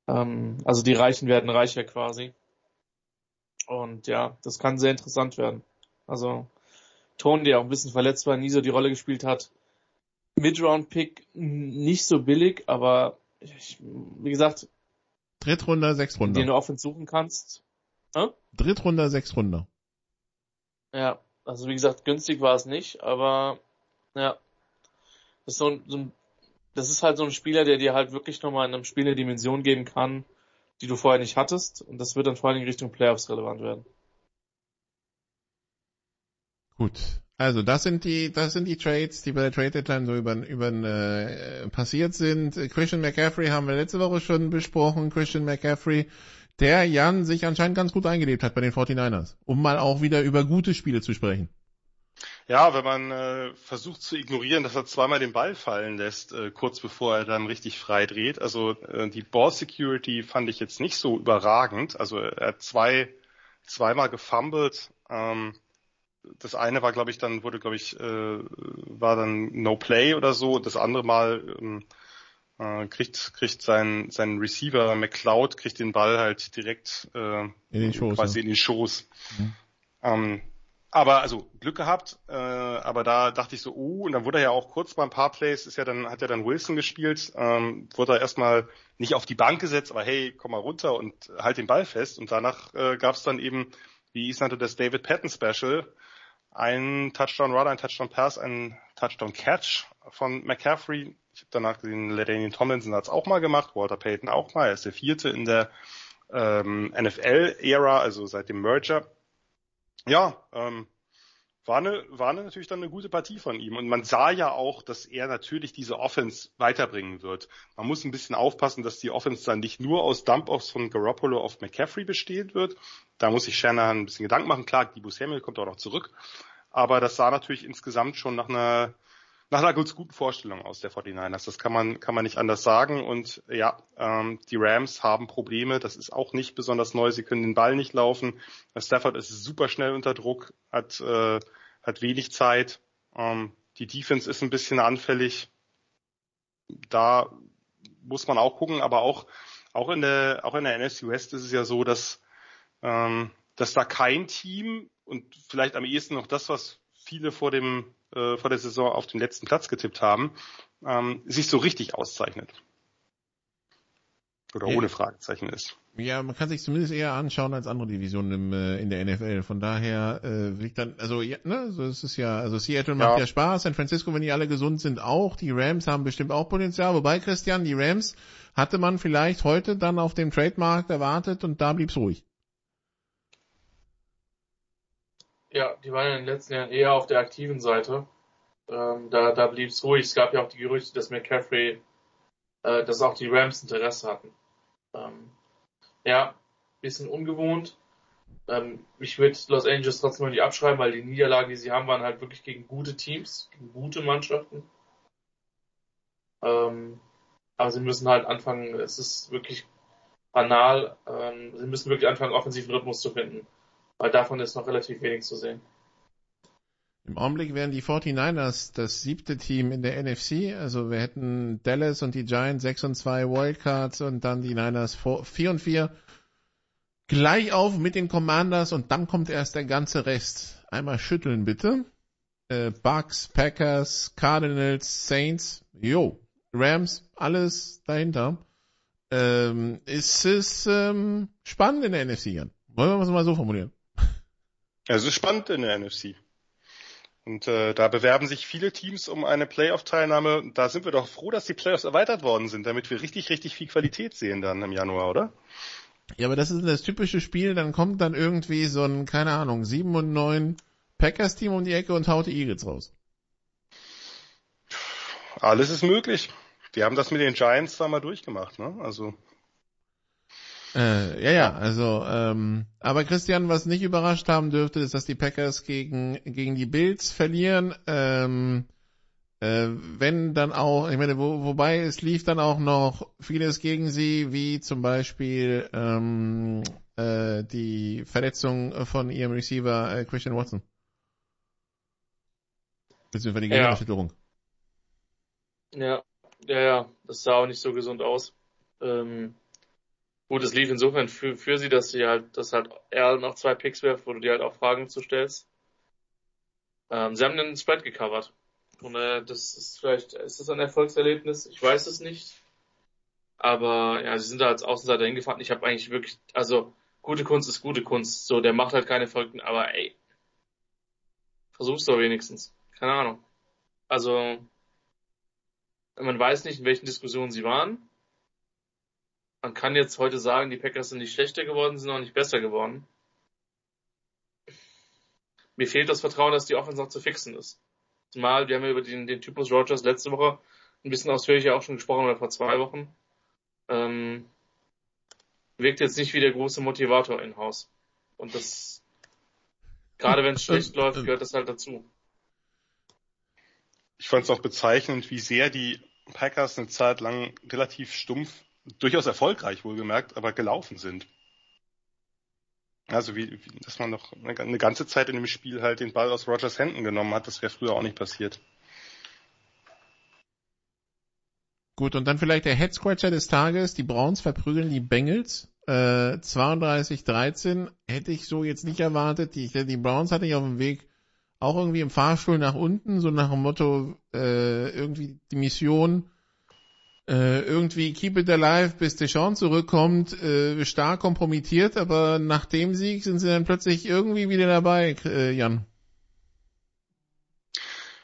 Ähm, also die Reichen werden reicher quasi. Und ja, das kann sehr interessant werden. Also Tony, der auch ein bisschen verletzt war, nie so die Rolle gespielt hat. Mid-Round-Pick nicht so billig, aber ich, wie gesagt, Drittrunde, Sechstrunde. Den du offen suchen kannst. Hm? Drittrunder, Sechstrunder. Ja, also wie gesagt, günstig war es nicht, aber ja. Das ist, so ein, so ein, das ist halt so ein Spieler, der dir halt wirklich nochmal in einem Spiel eine Dimension geben kann, die du vorher nicht hattest. Und das wird dann vor allem in Richtung Playoffs relevant werden. Gut. Also das sind die, das sind die Trades, die bei der Trade Deadline so über, über äh, passiert sind. Christian McCaffrey haben wir letzte Woche schon besprochen. Christian McCaffrey, der Jan sich anscheinend ganz gut eingelebt hat bei den 49ers, um mal auch wieder über gute Spiele zu sprechen. Ja, wenn man äh, versucht zu ignorieren, dass er zweimal den Ball fallen lässt, äh, kurz bevor er dann richtig frei dreht. Also äh, die Ball Security fand ich jetzt nicht so überragend. Also er hat zwei, zweimal gefumbled. Ähm, das eine war, glaube ich, dann wurde, glaube ich, äh, war dann No Play oder so. Das andere Mal ähm, äh, kriegt kriegt sein sein Receiver McCloud kriegt den Ball halt direkt äh, in den Schoß, quasi ja. in den Schoß. Mhm. Ähm, aber also Glück gehabt, äh, aber da dachte ich so, uh, und dann wurde er ja auch kurz bei ein paar Plays, ist ja dann, hat ja dann Wilson gespielt, ähm, wurde er erstmal nicht auf die Bank gesetzt, aber hey, komm mal runter und halt den Ball fest. Und danach äh, gab es dann eben, wie ich nannte, das David Patton Special, ein Touchdown Run, ein Touchdown Pass, ein Touchdown Catch von McCaffrey. Ich habe danach gesehen, Ladanian Tomlinson hat es auch mal gemacht, Walter Payton auch mal. Er ist der vierte in der ähm, NFL-Ära, also seit dem Merger. Ja, ähm, war eine, war eine natürlich dann eine gute Partie von ihm. Und man sah ja auch, dass er natürlich diese Offense weiterbringen wird. Man muss ein bisschen aufpassen, dass die Offense dann nicht nur aus Dump-Offs von Garoppolo auf McCaffrey bestehen wird. Da muss sich Shanahan ein bisschen Gedanken machen. Klar, Debo Samuel kommt auch noch zurück. Aber das sah natürlich insgesamt schon nach einer nach einer ganz guten Vorstellung aus der 49ers. Das kann man, kann man nicht anders sagen. Und ja, ähm, die Rams haben Probleme. Das ist auch nicht besonders neu. Sie können den Ball nicht laufen. Stafford ist super schnell unter Druck, hat, äh, hat wenig Zeit. Ähm, die Defense ist ein bisschen anfällig. Da muss man auch gucken, aber auch, auch in der, auch in der NFC West ist es ja so, dass, ähm, dass da kein Team und vielleicht am ehesten noch das, was viele vor dem äh, vor der Saison auf den letzten Platz getippt haben, ähm, sich so richtig auszeichnet. Oder ohne Fragezeichen ist. Ja, man kann sich zumindest eher anschauen als andere Divisionen im, äh, in der NFL. Von daher äh, liegt dann, also ja, ne, so ist es ja. Also Seattle macht ja. ja Spaß, San Francisco, wenn die alle gesund sind, auch. Die Rams haben bestimmt auch Potenzial. Wobei Christian, die Rams hatte man vielleicht heute dann auf dem Trademarkt erwartet und da blieb's ruhig. Ja, die waren in den letzten Jahren eher auf der aktiven Seite. Ähm, da da blieb es ruhig. Es gab ja auch die Gerüchte, dass McCaffrey, äh, dass auch die Rams Interesse hatten. Ähm, ja, bisschen ungewohnt. Ähm, ich würde Los Angeles trotzdem noch nicht abschreiben, weil die Niederlagen, die sie haben, waren halt wirklich gegen gute Teams, gegen gute Mannschaften. Ähm, aber sie müssen halt anfangen, es ist wirklich banal, ähm, sie müssen wirklich anfangen, offensiven Rhythmus zu finden. Weil davon ist noch relativ wenig zu sehen. Im Augenblick wären die 49ers das siebte Team in der NFC. Also wir hätten Dallas und die Giants 6 und 2 Wildcards und dann die Niners 4 und 4. Gleich auf mit den Commanders und dann kommt erst der ganze Rest. Einmal schütteln bitte. Äh, Bucks, Packers, Cardinals, Saints, jo, Rams, alles dahinter. Ähm, ist es ähm, spannend in der NFC? Wollen wir es mal so formulieren? Es ist spannend in der NFC. Und äh, da bewerben sich viele Teams um eine Playoff-Teilnahme. Da sind wir doch froh, dass die Playoffs erweitert worden sind, damit wir richtig, richtig viel Qualität sehen dann im Januar, oder? Ja, aber das ist das typische Spiel, dann kommt dann irgendwie so ein, keine Ahnung, 7 und 9 Packers-Team um die Ecke und haut die Eagles raus. Alles ist möglich. Die haben das mit den Giants da mal durchgemacht, ne? Also. Äh, ja, ja, also, ähm, aber Christian, was nicht überrascht haben dürfte, ist, dass die Packers gegen, gegen die Bills verlieren. Ähm, äh, wenn dann auch, ich meine, wo, wobei es lief dann auch noch vieles gegen sie, wie zum Beispiel ähm, äh, die Verletzung von ihrem Receiver äh, Christian Watson. Beziehungsweise die Gehirnerschütterung. Ja. ja, ja, ja, das sah auch nicht so gesund aus. Ähm, Gut, es lief insofern für, für sie, dass sie halt, dass halt er noch zwei Picks wirft, wo du dir halt auch Fragen zu stellst. Ähm, sie haben den Spread gecovert. Und äh, das ist vielleicht, ist das ein Erfolgserlebnis? Ich weiß es nicht. Aber ja, sie sind da als Außenseiter hingefahren. Ich habe eigentlich wirklich, also gute Kunst ist gute Kunst. So, der macht halt keine Folgen, aber ey, versuch's doch wenigstens. Keine Ahnung. Also, man weiß nicht, in welchen Diskussionen sie waren. Man kann jetzt heute sagen, die Packers sind nicht schlechter geworden, sind auch nicht besser geworden. Mir fehlt das Vertrauen, dass die Offense noch zu fixen ist. Zumal, wir haben ja über den, den Typus Rogers letzte Woche ein bisschen ausführlicher auch schon gesprochen, oder vor zwei Wochen. Ähm, wirkt jetzt nicht wie der große Motivator in Haus. Und das, gerade wenn es schlecht läuft, gehört das halt dazu. Ich fand es auch bezeichnend, wie sehr die Packers eine Zeit lang relativ stumpf, durchaus erfolgreich wohlgemerkt, aber gelaufen sind. Also wie, wie dass man doch eine ganze Zeit in dem Spiel halt den Ball aus Rogers Händen genommen hat, das wäre früher auch nicht passiert. Gut, und dann vielleicht der Headscratcher des Tages. Die Browns verprügeln die Bengals. Äh, 32-13 hätte ich so jetzt nicht erwartet. Die, die Browns hatte ich auf dem Weg auch irgendwie im Fahrstuhl nach unten, so nach dem Motto, äh, irgendwie die Mission, äh, irgendwie keep it alive, bis Deschamps zurückkommt, äh, stark kompromittiert, aber nach dem Sieg sind sie dann plötzlich irgendwie wieder dabei, äh, Jan.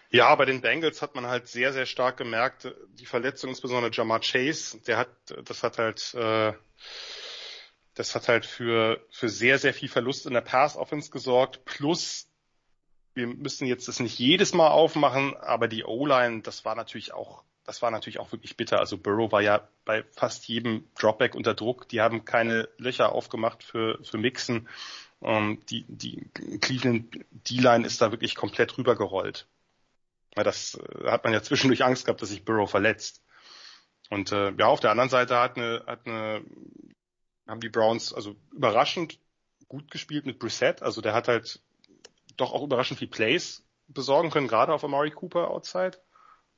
Ja, bei den Bengals hat man halt sehr, sehr stark gemerkt, die Verletzung, insbesondere Jamar Chase, der hat, das hat halt, äh, das hat halt für, für sehr, sehr viel Verlust in der Pass-Offense gesorgt, plus wir müssen jetzt das nicht jedes Mal aufmachen, aber die O-Line, das war natürlich auch, das war natürlich auch wirklich bitter. Also Burrow war ja bei fast jedem Dropback unter Druck. Die haben keine Löcher aufgemacht für, für Mixen. Um, die, die Cleveland D-Line ist da wirklich komplett rübergerollt. Ja, das äh, hat man ja zwischendurch Angst gehabt, dass sich Burrow verletzt. Und äh, ja, auf der anderen Seite hat eine, hat eine, haben die Browns also überraschend gut gespielt mit Brissett. Also der hat halt doch auch überraschend viel Plays besorgen können, gerade auf Amari Cooper outside.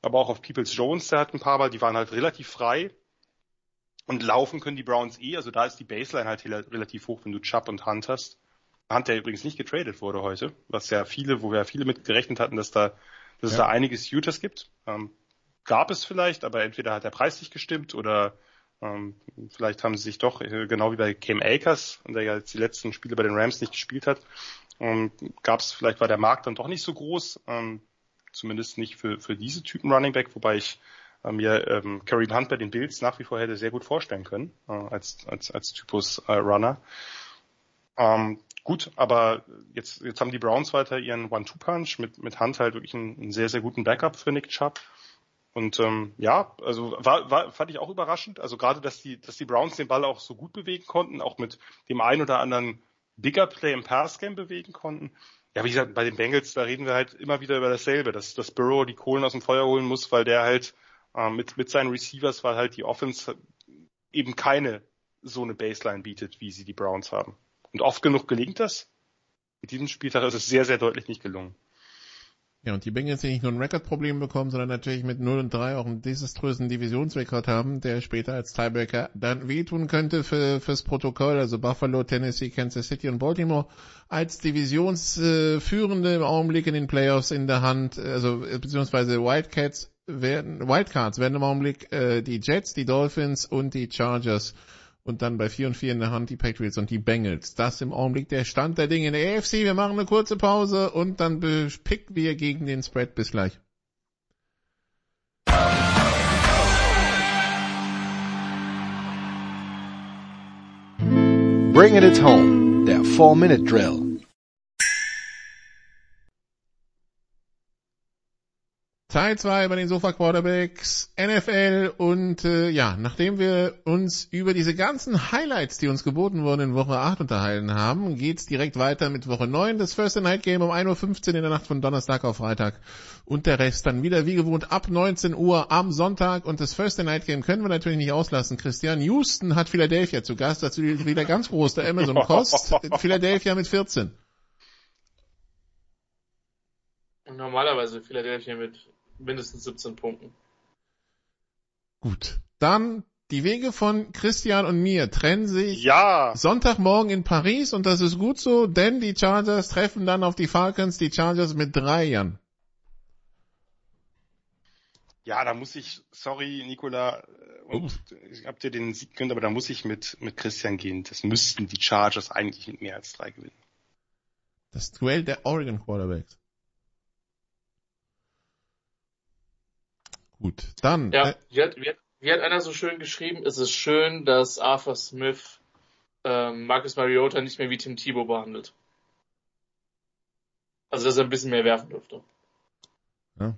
Aber auch auf Peoples Jones, der hat ein paar Mal, die waren halt relativ frei. Und laufen können die Browns eh, also da ist die Baseline halt relativ hoch, wenn du Chubb und Hunt hast. Hunt, der übrigens nicht getradet wurde heute, was ja viele, wo wir ja viele mit gerechnet hatten, dass da, dass ja. es da einiges Utahs gibt. Ähm, gab es vielleicht, aber entweder hat der Preis nicht gestimmt oder ähm, vielleicht haben sie sich doch, äh, genau wie bei Cam Akers, der ja jetzt die letzten Spiele bei den Rams nicht gespielt hat, ähm, gab es, vielleicht war der Markt dann doch nicht so groß, ähm, zumindest nicht für, für diese Typen Running Back, wobei ich mir ähm, Kareem Hunt bei den Bills nach wie vor hätte sehr gut vorstellen können, äh, als, als, als Typus äh, Runner. Ähm, gut, aber jetzt, jetzt haben die Browns weiter ihren One-Two-Punch mit, mit Hunt halt wirklich einen, einen sehr, sehr guten Backup für Nick Chubb. Und ähm, ja, also war, war, fand ich auch überraschend. Also gerade, dass die, dass die Browns den Ball auch so gut bewegen konnten, auch mit dem einen oder anderen Bigger Play im Passgame bewegen konnten. Ja, wie gesagt, bei den Bengals, da reden wir halt immer wieder über dasselbe, dass, dass Burrow die Kohlen aus dem Feuer holen muss, weil der halt äh, mit, mit seinen Receivers, weil halt die Offense eben keine so eine Baseline bietet, wie sie die Browns haben. Und oft genug gelingt das. Mit diesem Spieltag ist es sehr, sehr deutlich nicht gelungen. Ja, und die Bengals, die nicht nur ein Rekordproblem bekommen, sondern natürlich mit 0 und 3 auch einen desaströsen Divisionsrekord haben, der später als Tiebreaker dann wehtun könnte für, fürs Protokoll, also Buffalo, Tennessee, Kansas City und Baltimore als Divisionsführende im Augenblick in den Playoffs in der Hand, also beziehungsweise Wildcats werden, Wildcards werden im Augenblick äh, die Jets, die Dolphins und die Chargers und dann bei 4 und 4 in der Hand die Patriots und die Bengals. Das im Augenblick der Stand der Dinge in der AFC. Wir machen eine kurze Pause und dann picken wir gegen den Spread. Bis gleich. Bring it home, der 4-Minute-Drill. Teil 2 bei den Sofa Quarterbacks, NFL und äh, ja, nachdem wir uns über diese ganzen Highlights, die uns geboten wurden in Woche 8 unterhalten haben, geht's direkt weiter mit Woche 9, das First Night Game um 1.15 Uhr in der Nacht von Donnerstag auf Freitag. Und der Rest dann wieder wie gewohnt ab 19 Uhr am Sonntag. Und das First Night Game können wir natürlich nicht auslassen. Christian Houston hat Philadelphia zu Gast, dazu wieder ganz groß, der Amazon Cost, Philadelphia mit 14. Normalerweise Philadelphia mit mindestens 17 Punkten. Gut. Dann die Wege von Christian und mir trennen sich ja. Sonntagmorgen in Paris und das ist gut so, denn die Chargers treffen dann auf die Falcons, die Chargers mit drei Jahren. Ja, da muss ich, sorry, Nikola, äh, und Ups. ich hab dir den Sieg gönnt, aber da muss ich mit, mit Christian gehen. Das müssten die Chargers eigentlich mit mehr als drei gewinnen. Das Duell der Oregon Quarterbacks. Gut, dann. Ja, äh, wie, hat, wie, hat, wie hat einer so schön geschrieben, es ist schön, dass Arthur Smith ähm, Marcus Mariota nicht mehr wie Tim Thibault behandelt. Also, dass er ein bisschen mehr werfen dürfte. Ja.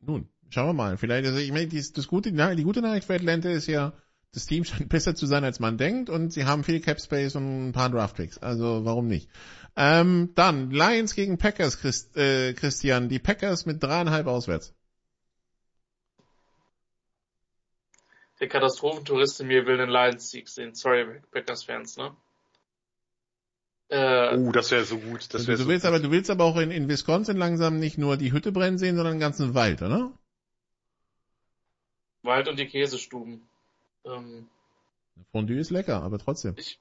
Nun, schauen wir mal. Vielleicht, also ich meine, die, das gute, die gute Nachricht für Atlanta ist ja, das Team scheint besser zu sein, als man denkt, und sie haben viel Cap Space und ein paar Draft Picks. Also warum nicht? Ähm, dann Lions gegen Packers, Christ, äh, Christian. Die Packers mit dreieinhalb auswärts. Der Katastrophentourist in mir will den Lions-Sieg sehen. Sorry, Packers-Fans, ne? Äh, uh, das wäre so gut. Das wär du, so willst gut. aber, du willst aber auch in, in Wisconsin langsam nicht nur die Hütte brennen sehen, sondern den ganzen Wald, oder? Wald und die Käsestuben. Ähm, Fondue ist lecker, aber trotzdem. Ich,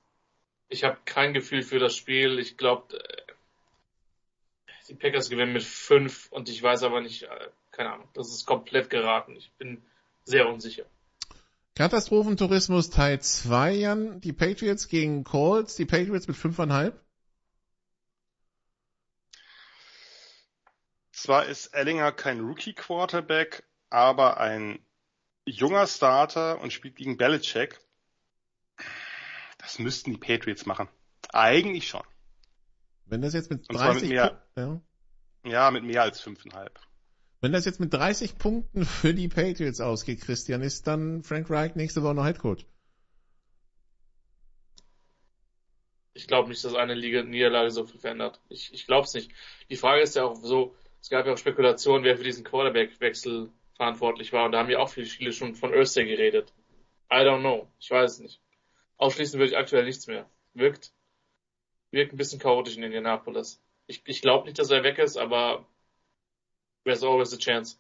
ich habe kein Gefühl für das Spiel. Ich glaube, äh, die Packers gewinnen mit fünf und ich weiß aber nicht, äh, keine Ahnung, das ist komplett geraten. Ich bin sehr unsicher. Katastrophentourismus Teil 2, Jan. Die Patriots gegen Colts. Die Patriots mit 5,5. Zwar ist Ellinger kein Rookie-Quarterback, aber ein junger Starter und spielt gegen Belichick. Das müssten die Patriots machen. Eigentlich schon. Wenn das jetzt mit 30 mit mehr, ja. ja, mit mehr als 5,5. Wenn das jetzt mit 30 Punkten für die Patriots ausgeht, Christian, ist dann Frank Reich nächste Woche noch Headcoach? Ich glaube nicht, dass eine Liga Niederlage so viel verändert. Ich, ich glaube es nicht. Die Frage ist ja auch so, es gab ja auch Spekulationen, wer für diesen Quarterback-Wechsel verantwortlich war. Und da haben ja auch viele, viele schon von Öster geredet. I don't know. Ich weiß es nicht. Ausschließen würde ich aktuell nichts mehr. Wirkt, wirkt ein bisschen chaotisch in Indianapolis. Ich, ich glaube nicht, dass er weg ist, aber There's always a chance.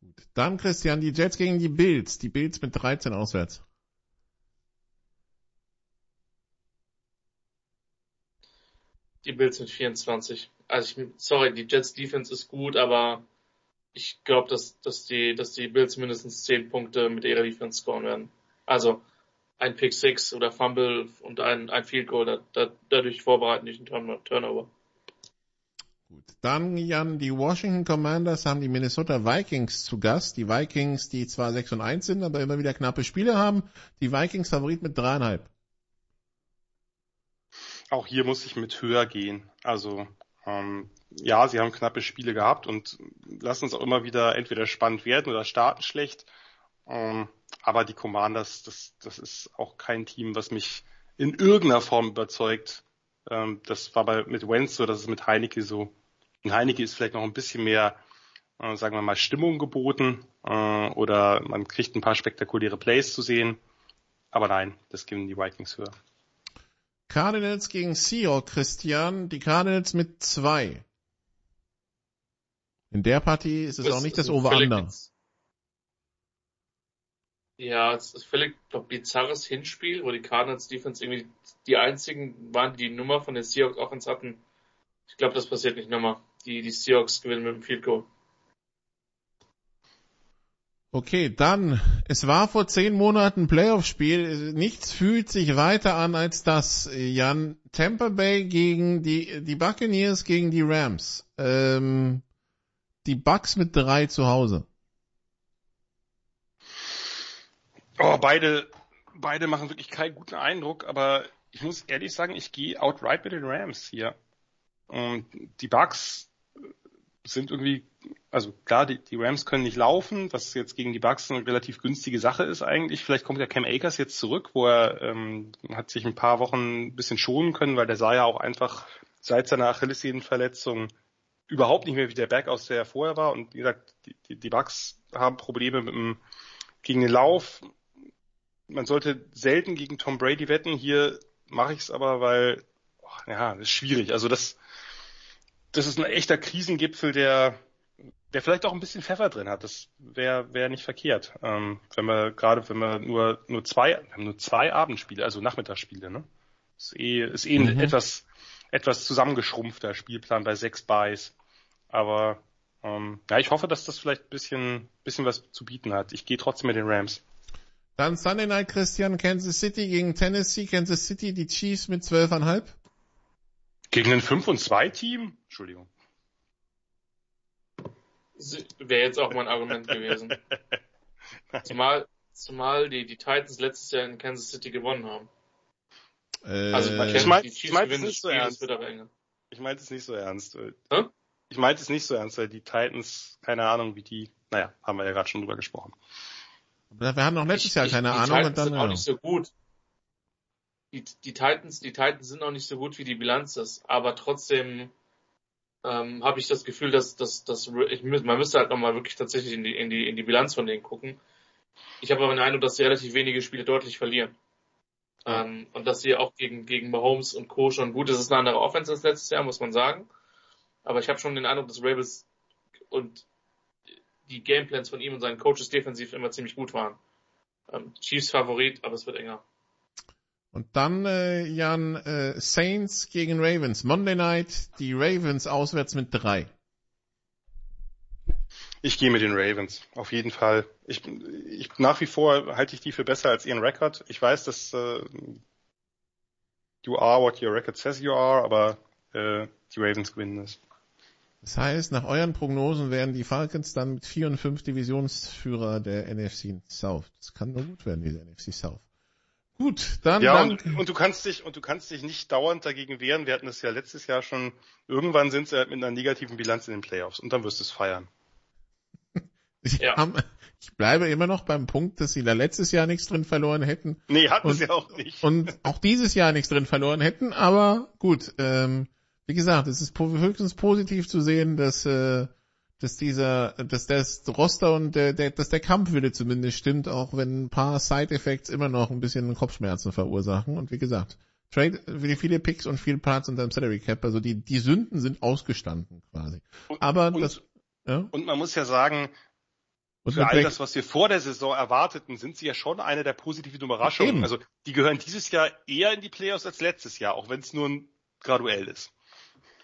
Gut. Dann Christian, die Jets gegen die Bills. Die Bills mit 13 auswärts. Die Bills mit 24. Also ich, sorry, die Jets Defense ist gut, aber ich glaube, dass, dass die, dass die Bills mindestens 10 Punkte mit ihrer Defense scoren werden. Also ein Pick 6 oder Fumble und ein, ein Field Goal, da, da, dadurch vorbereiten die einen Turnover. Gut. Dann, Jan, die Washington Commanders haben die Minnesota Vikings zu Gast. Die Vikings, die zwar 6 und 1 sind, aber immer wieder knappe Spiele haben. Die Vikings Favorit mit dreieinhalb. Auch hier muss ich mit höher gehen. Also, ähm, ja, sie haben knappe Spiele gehabt und lassen es auch immer wieder entweder spannend werden oder starten schlecht. Ähm, aber die Commanders, das, das ist auch kein Team, was mich in irgendeiner Form überzeugt. Ähm, das war bei, mit Wentz so, das ist mit Heineke so. In Heineke ist vielleicht noch ein bisschen mehr, äh, sagen wir mal, Stimmung geboten äh, oder man kriegt ein paar spektakuläre Plays zu sehen. Aber nein, das geben die Vikings höher. Cardinals gegen Seahawks, Christian. Die Cardinals mit zwei. In der Partie ist es das auch nicht das Over-Under. Ja, es ist völlig glaub, bizarres Hinspiel, wo die Cardinals Defense irgendwie die einzigen waren, die die Nummer von den Seahawks Offense hatten. Ich glaube, das passiert nicht nochmal die, die Seahawks gewinnen mit dem Field Goal. Okay, dann, es war vor zehn Monaten Playoff-Spiel. Nichts fühlt sich weiter an als das, Jan. Tampa Bay gegen die, die Buccaneers gegen die Rams. Ähm, die Bucks mit drei zu Hause. Oh, beide, beide machen wirklich keinen guten Eindruck, aber ich muss ehrlich sagen, ich gehe outright mit den Rams hier. Und die Bucks sind irgendwie, also klar, die, die Rams können nicht laufen, was jetzt gegen die Bucks eine relativ günstige Sache ist eigentlich. Vielleicht kommt ja Cam Akers jetzt zurück, wo er ähm, hat sich ein paar Wochen ein bisschen schonen können, weil der sah ja auch einfach seit seiner Achillessehnenverletzung überhaupt nicht mehr wie der Back aus, der er vorher war. Und wie gesagt, die, die, die Bucks haben Probleme mit dem, gegen den Lauf. Man sollte selten gegen Tom Brady wetten. Hier mache ich es aber, weil oh, ja, das ist schwierig. Also das das ist ein echter Krisengipfel, der, der vielleicht auch ein bisschen Pfeffer drin hat. Das wäre wär nicht verkehrt. Ähm, wenn wir gerade, wenn wir nur nur zwei, haben nur zwei Abendspiele, also Nachmittagsspiele, ne? Ist eh, ist eh mhm. ein etwas etwas zusammengeschrumpfter Spielplan bei sechs Buys. Aber Ähm, ja, ich hoffe, dass das vielleicht ein bisschen, bisschen was zu bieten hat. Ich gehe trotzdem mit den Rams. Dann Sunday Night Christian, Kansas City gegen Tennessee, Kansas City, die Chiefs mit 12,5. Gegen ein 5 und 2 Team? Entschuldigung. Wäre jetzt auch mein Argument gewesen. zumal, zumal die, die Titans letztes Jahr in Kansas City gewonnen haben. Äh, also ich meine ich mein es nicht so ernst. Ich meinte es nicht so ernst. Hm? Ich meinte es nicht so ernst, weil die Titans, keine Ahnung, wie die, naja, haben wir ja gerade schon drüber gesprochen. Wir hatten noch letztes ich, Jahr keine ich, Ahnung. Die Titans und dann, sind auch nicht so gut. Die, die Titans, die Titans sind auch nicht so gut, wie die Bilanz ist, aber trotzdem ähm, habe ich das Gefühl, dass, dass, dass ich, man müsste halt nochmal wirklich tatsächlich in die, in, die, in die Bilanz von denen gucken. Ich habe aber den Eindruck, dass sie relativ wenige Spiele deutlich verlieren. Ähm, und dass sie auch gegen, gegen Mahomes und Co. schon gut, das ist eine andere Offense als letztes Jahr, muss man sagen. Aber ich habe schon den Eindruck, dass Ravens und die Gameplans von ihm und seinen Coaches defensiv immer ziemlich gut waren. Ähm, Chiefs Favorit, aber es wird enger. Und dann, äh, Jan, äh, Saints gegen Ravens. Monday Night, die Ravens auswärts mit drei. Ich gehe mit den Ravens, auf jeden Fall. Ich, ich nach wie vor halte ich die für besser als ihren Rekord. Ich weiß, dass äh, you are what your record says you are, aber äh, die Ravens gewinnen es. Das heißt, nach euren Prognosen wären die Falcons dann mit 4 und 5 Divisionsführer der NFC South. Das kann nur gut werden, diese NFC South. Gut, dann. Ja, und, und, du kannst dich, und du kannst dich nicht dauernd dagegen wehren. Wir hatten das ja letztes Jahr schon. Irgendwann sind sie halt mit einer negativen Bilanz in den Playoffs und dann wirst du es feiern. Ich, ja. haben, ich bleibe immer noch beim Punkt, dass sie da letztes Jahr nichts drin verloren hätten. Nee, hatten und, sie auch nicht. Und auch dieses Jahr nichts drin verloren hätten, aber gut, ähm, wie gesagt, es ist höchstens positiv zu sehen, dass, äh, dass dieser, dass das Roster und der, der, dass der Kampfwille zumindest stimmt, auch wenn ein paar Side-Effects immer noch ein bisschen Kopfschmerzen verursachen. Und wie gesagt, Trade, viele Picks und viel Parts unter dem Salary Cap, also die, die Sünden sind ausgestanden quasi. Aber und, das, ja? und man muss ja sagen, und für all das, was wir vor der Saison erwarteten, sind sie ja schon eine der positiven Überraschungen. Eben. Also die gehören dieses Jahr eher in die Playoffs als letztes Jahr, auch wenn es nur ein graduell ist.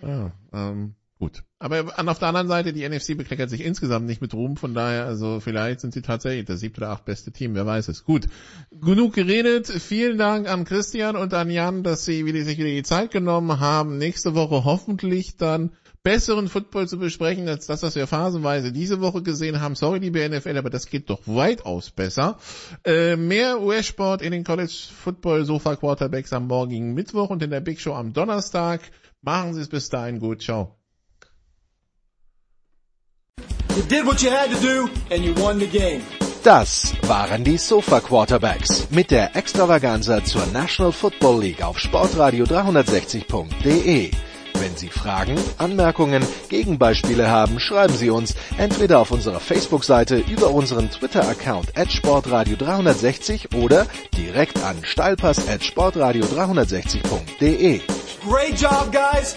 Ja, ähm, gut. Aber auf der anderen Seite, die NFC bekleckert sich insgesamt nicht mit Ruhm, von daher, also vielleicht sind sie tatsächlich das siebte oder acht beste Team, wer weiß es. Gut. Genug geredet. Vielen Dank an Christian und an Jan, dass sie wieder, sich wieder die Zeit genommen haben. Nächste Woche hoffentlich dann besseren Football zu besprechen, als das, was wir phasenweise diese Woche gesehen haben. Sorry, liebe NFL, aber das geht doch weitaus besser. Äh, mehr US-Sport in den College Football Sofa Quarterbacks am morgigen Mittwoch und in der Big Show am Donnerstag. Machen Sie es bis dahin gut. Ciao. You did what you had to do and you won the game. Das waren die Sofa Quarterbacks mit der Extravaganza zur National Football League auf Sportradio 360.de. Wenn Sie Fragen, Anmerkungen, Gegenbeispiele haben, schreiben Sie uns entweder auf unserer Facebook-Seite über unseren Twitter-Account at sportradio360 oder direkt an steilpass at sportradio360.de. Great job, guys!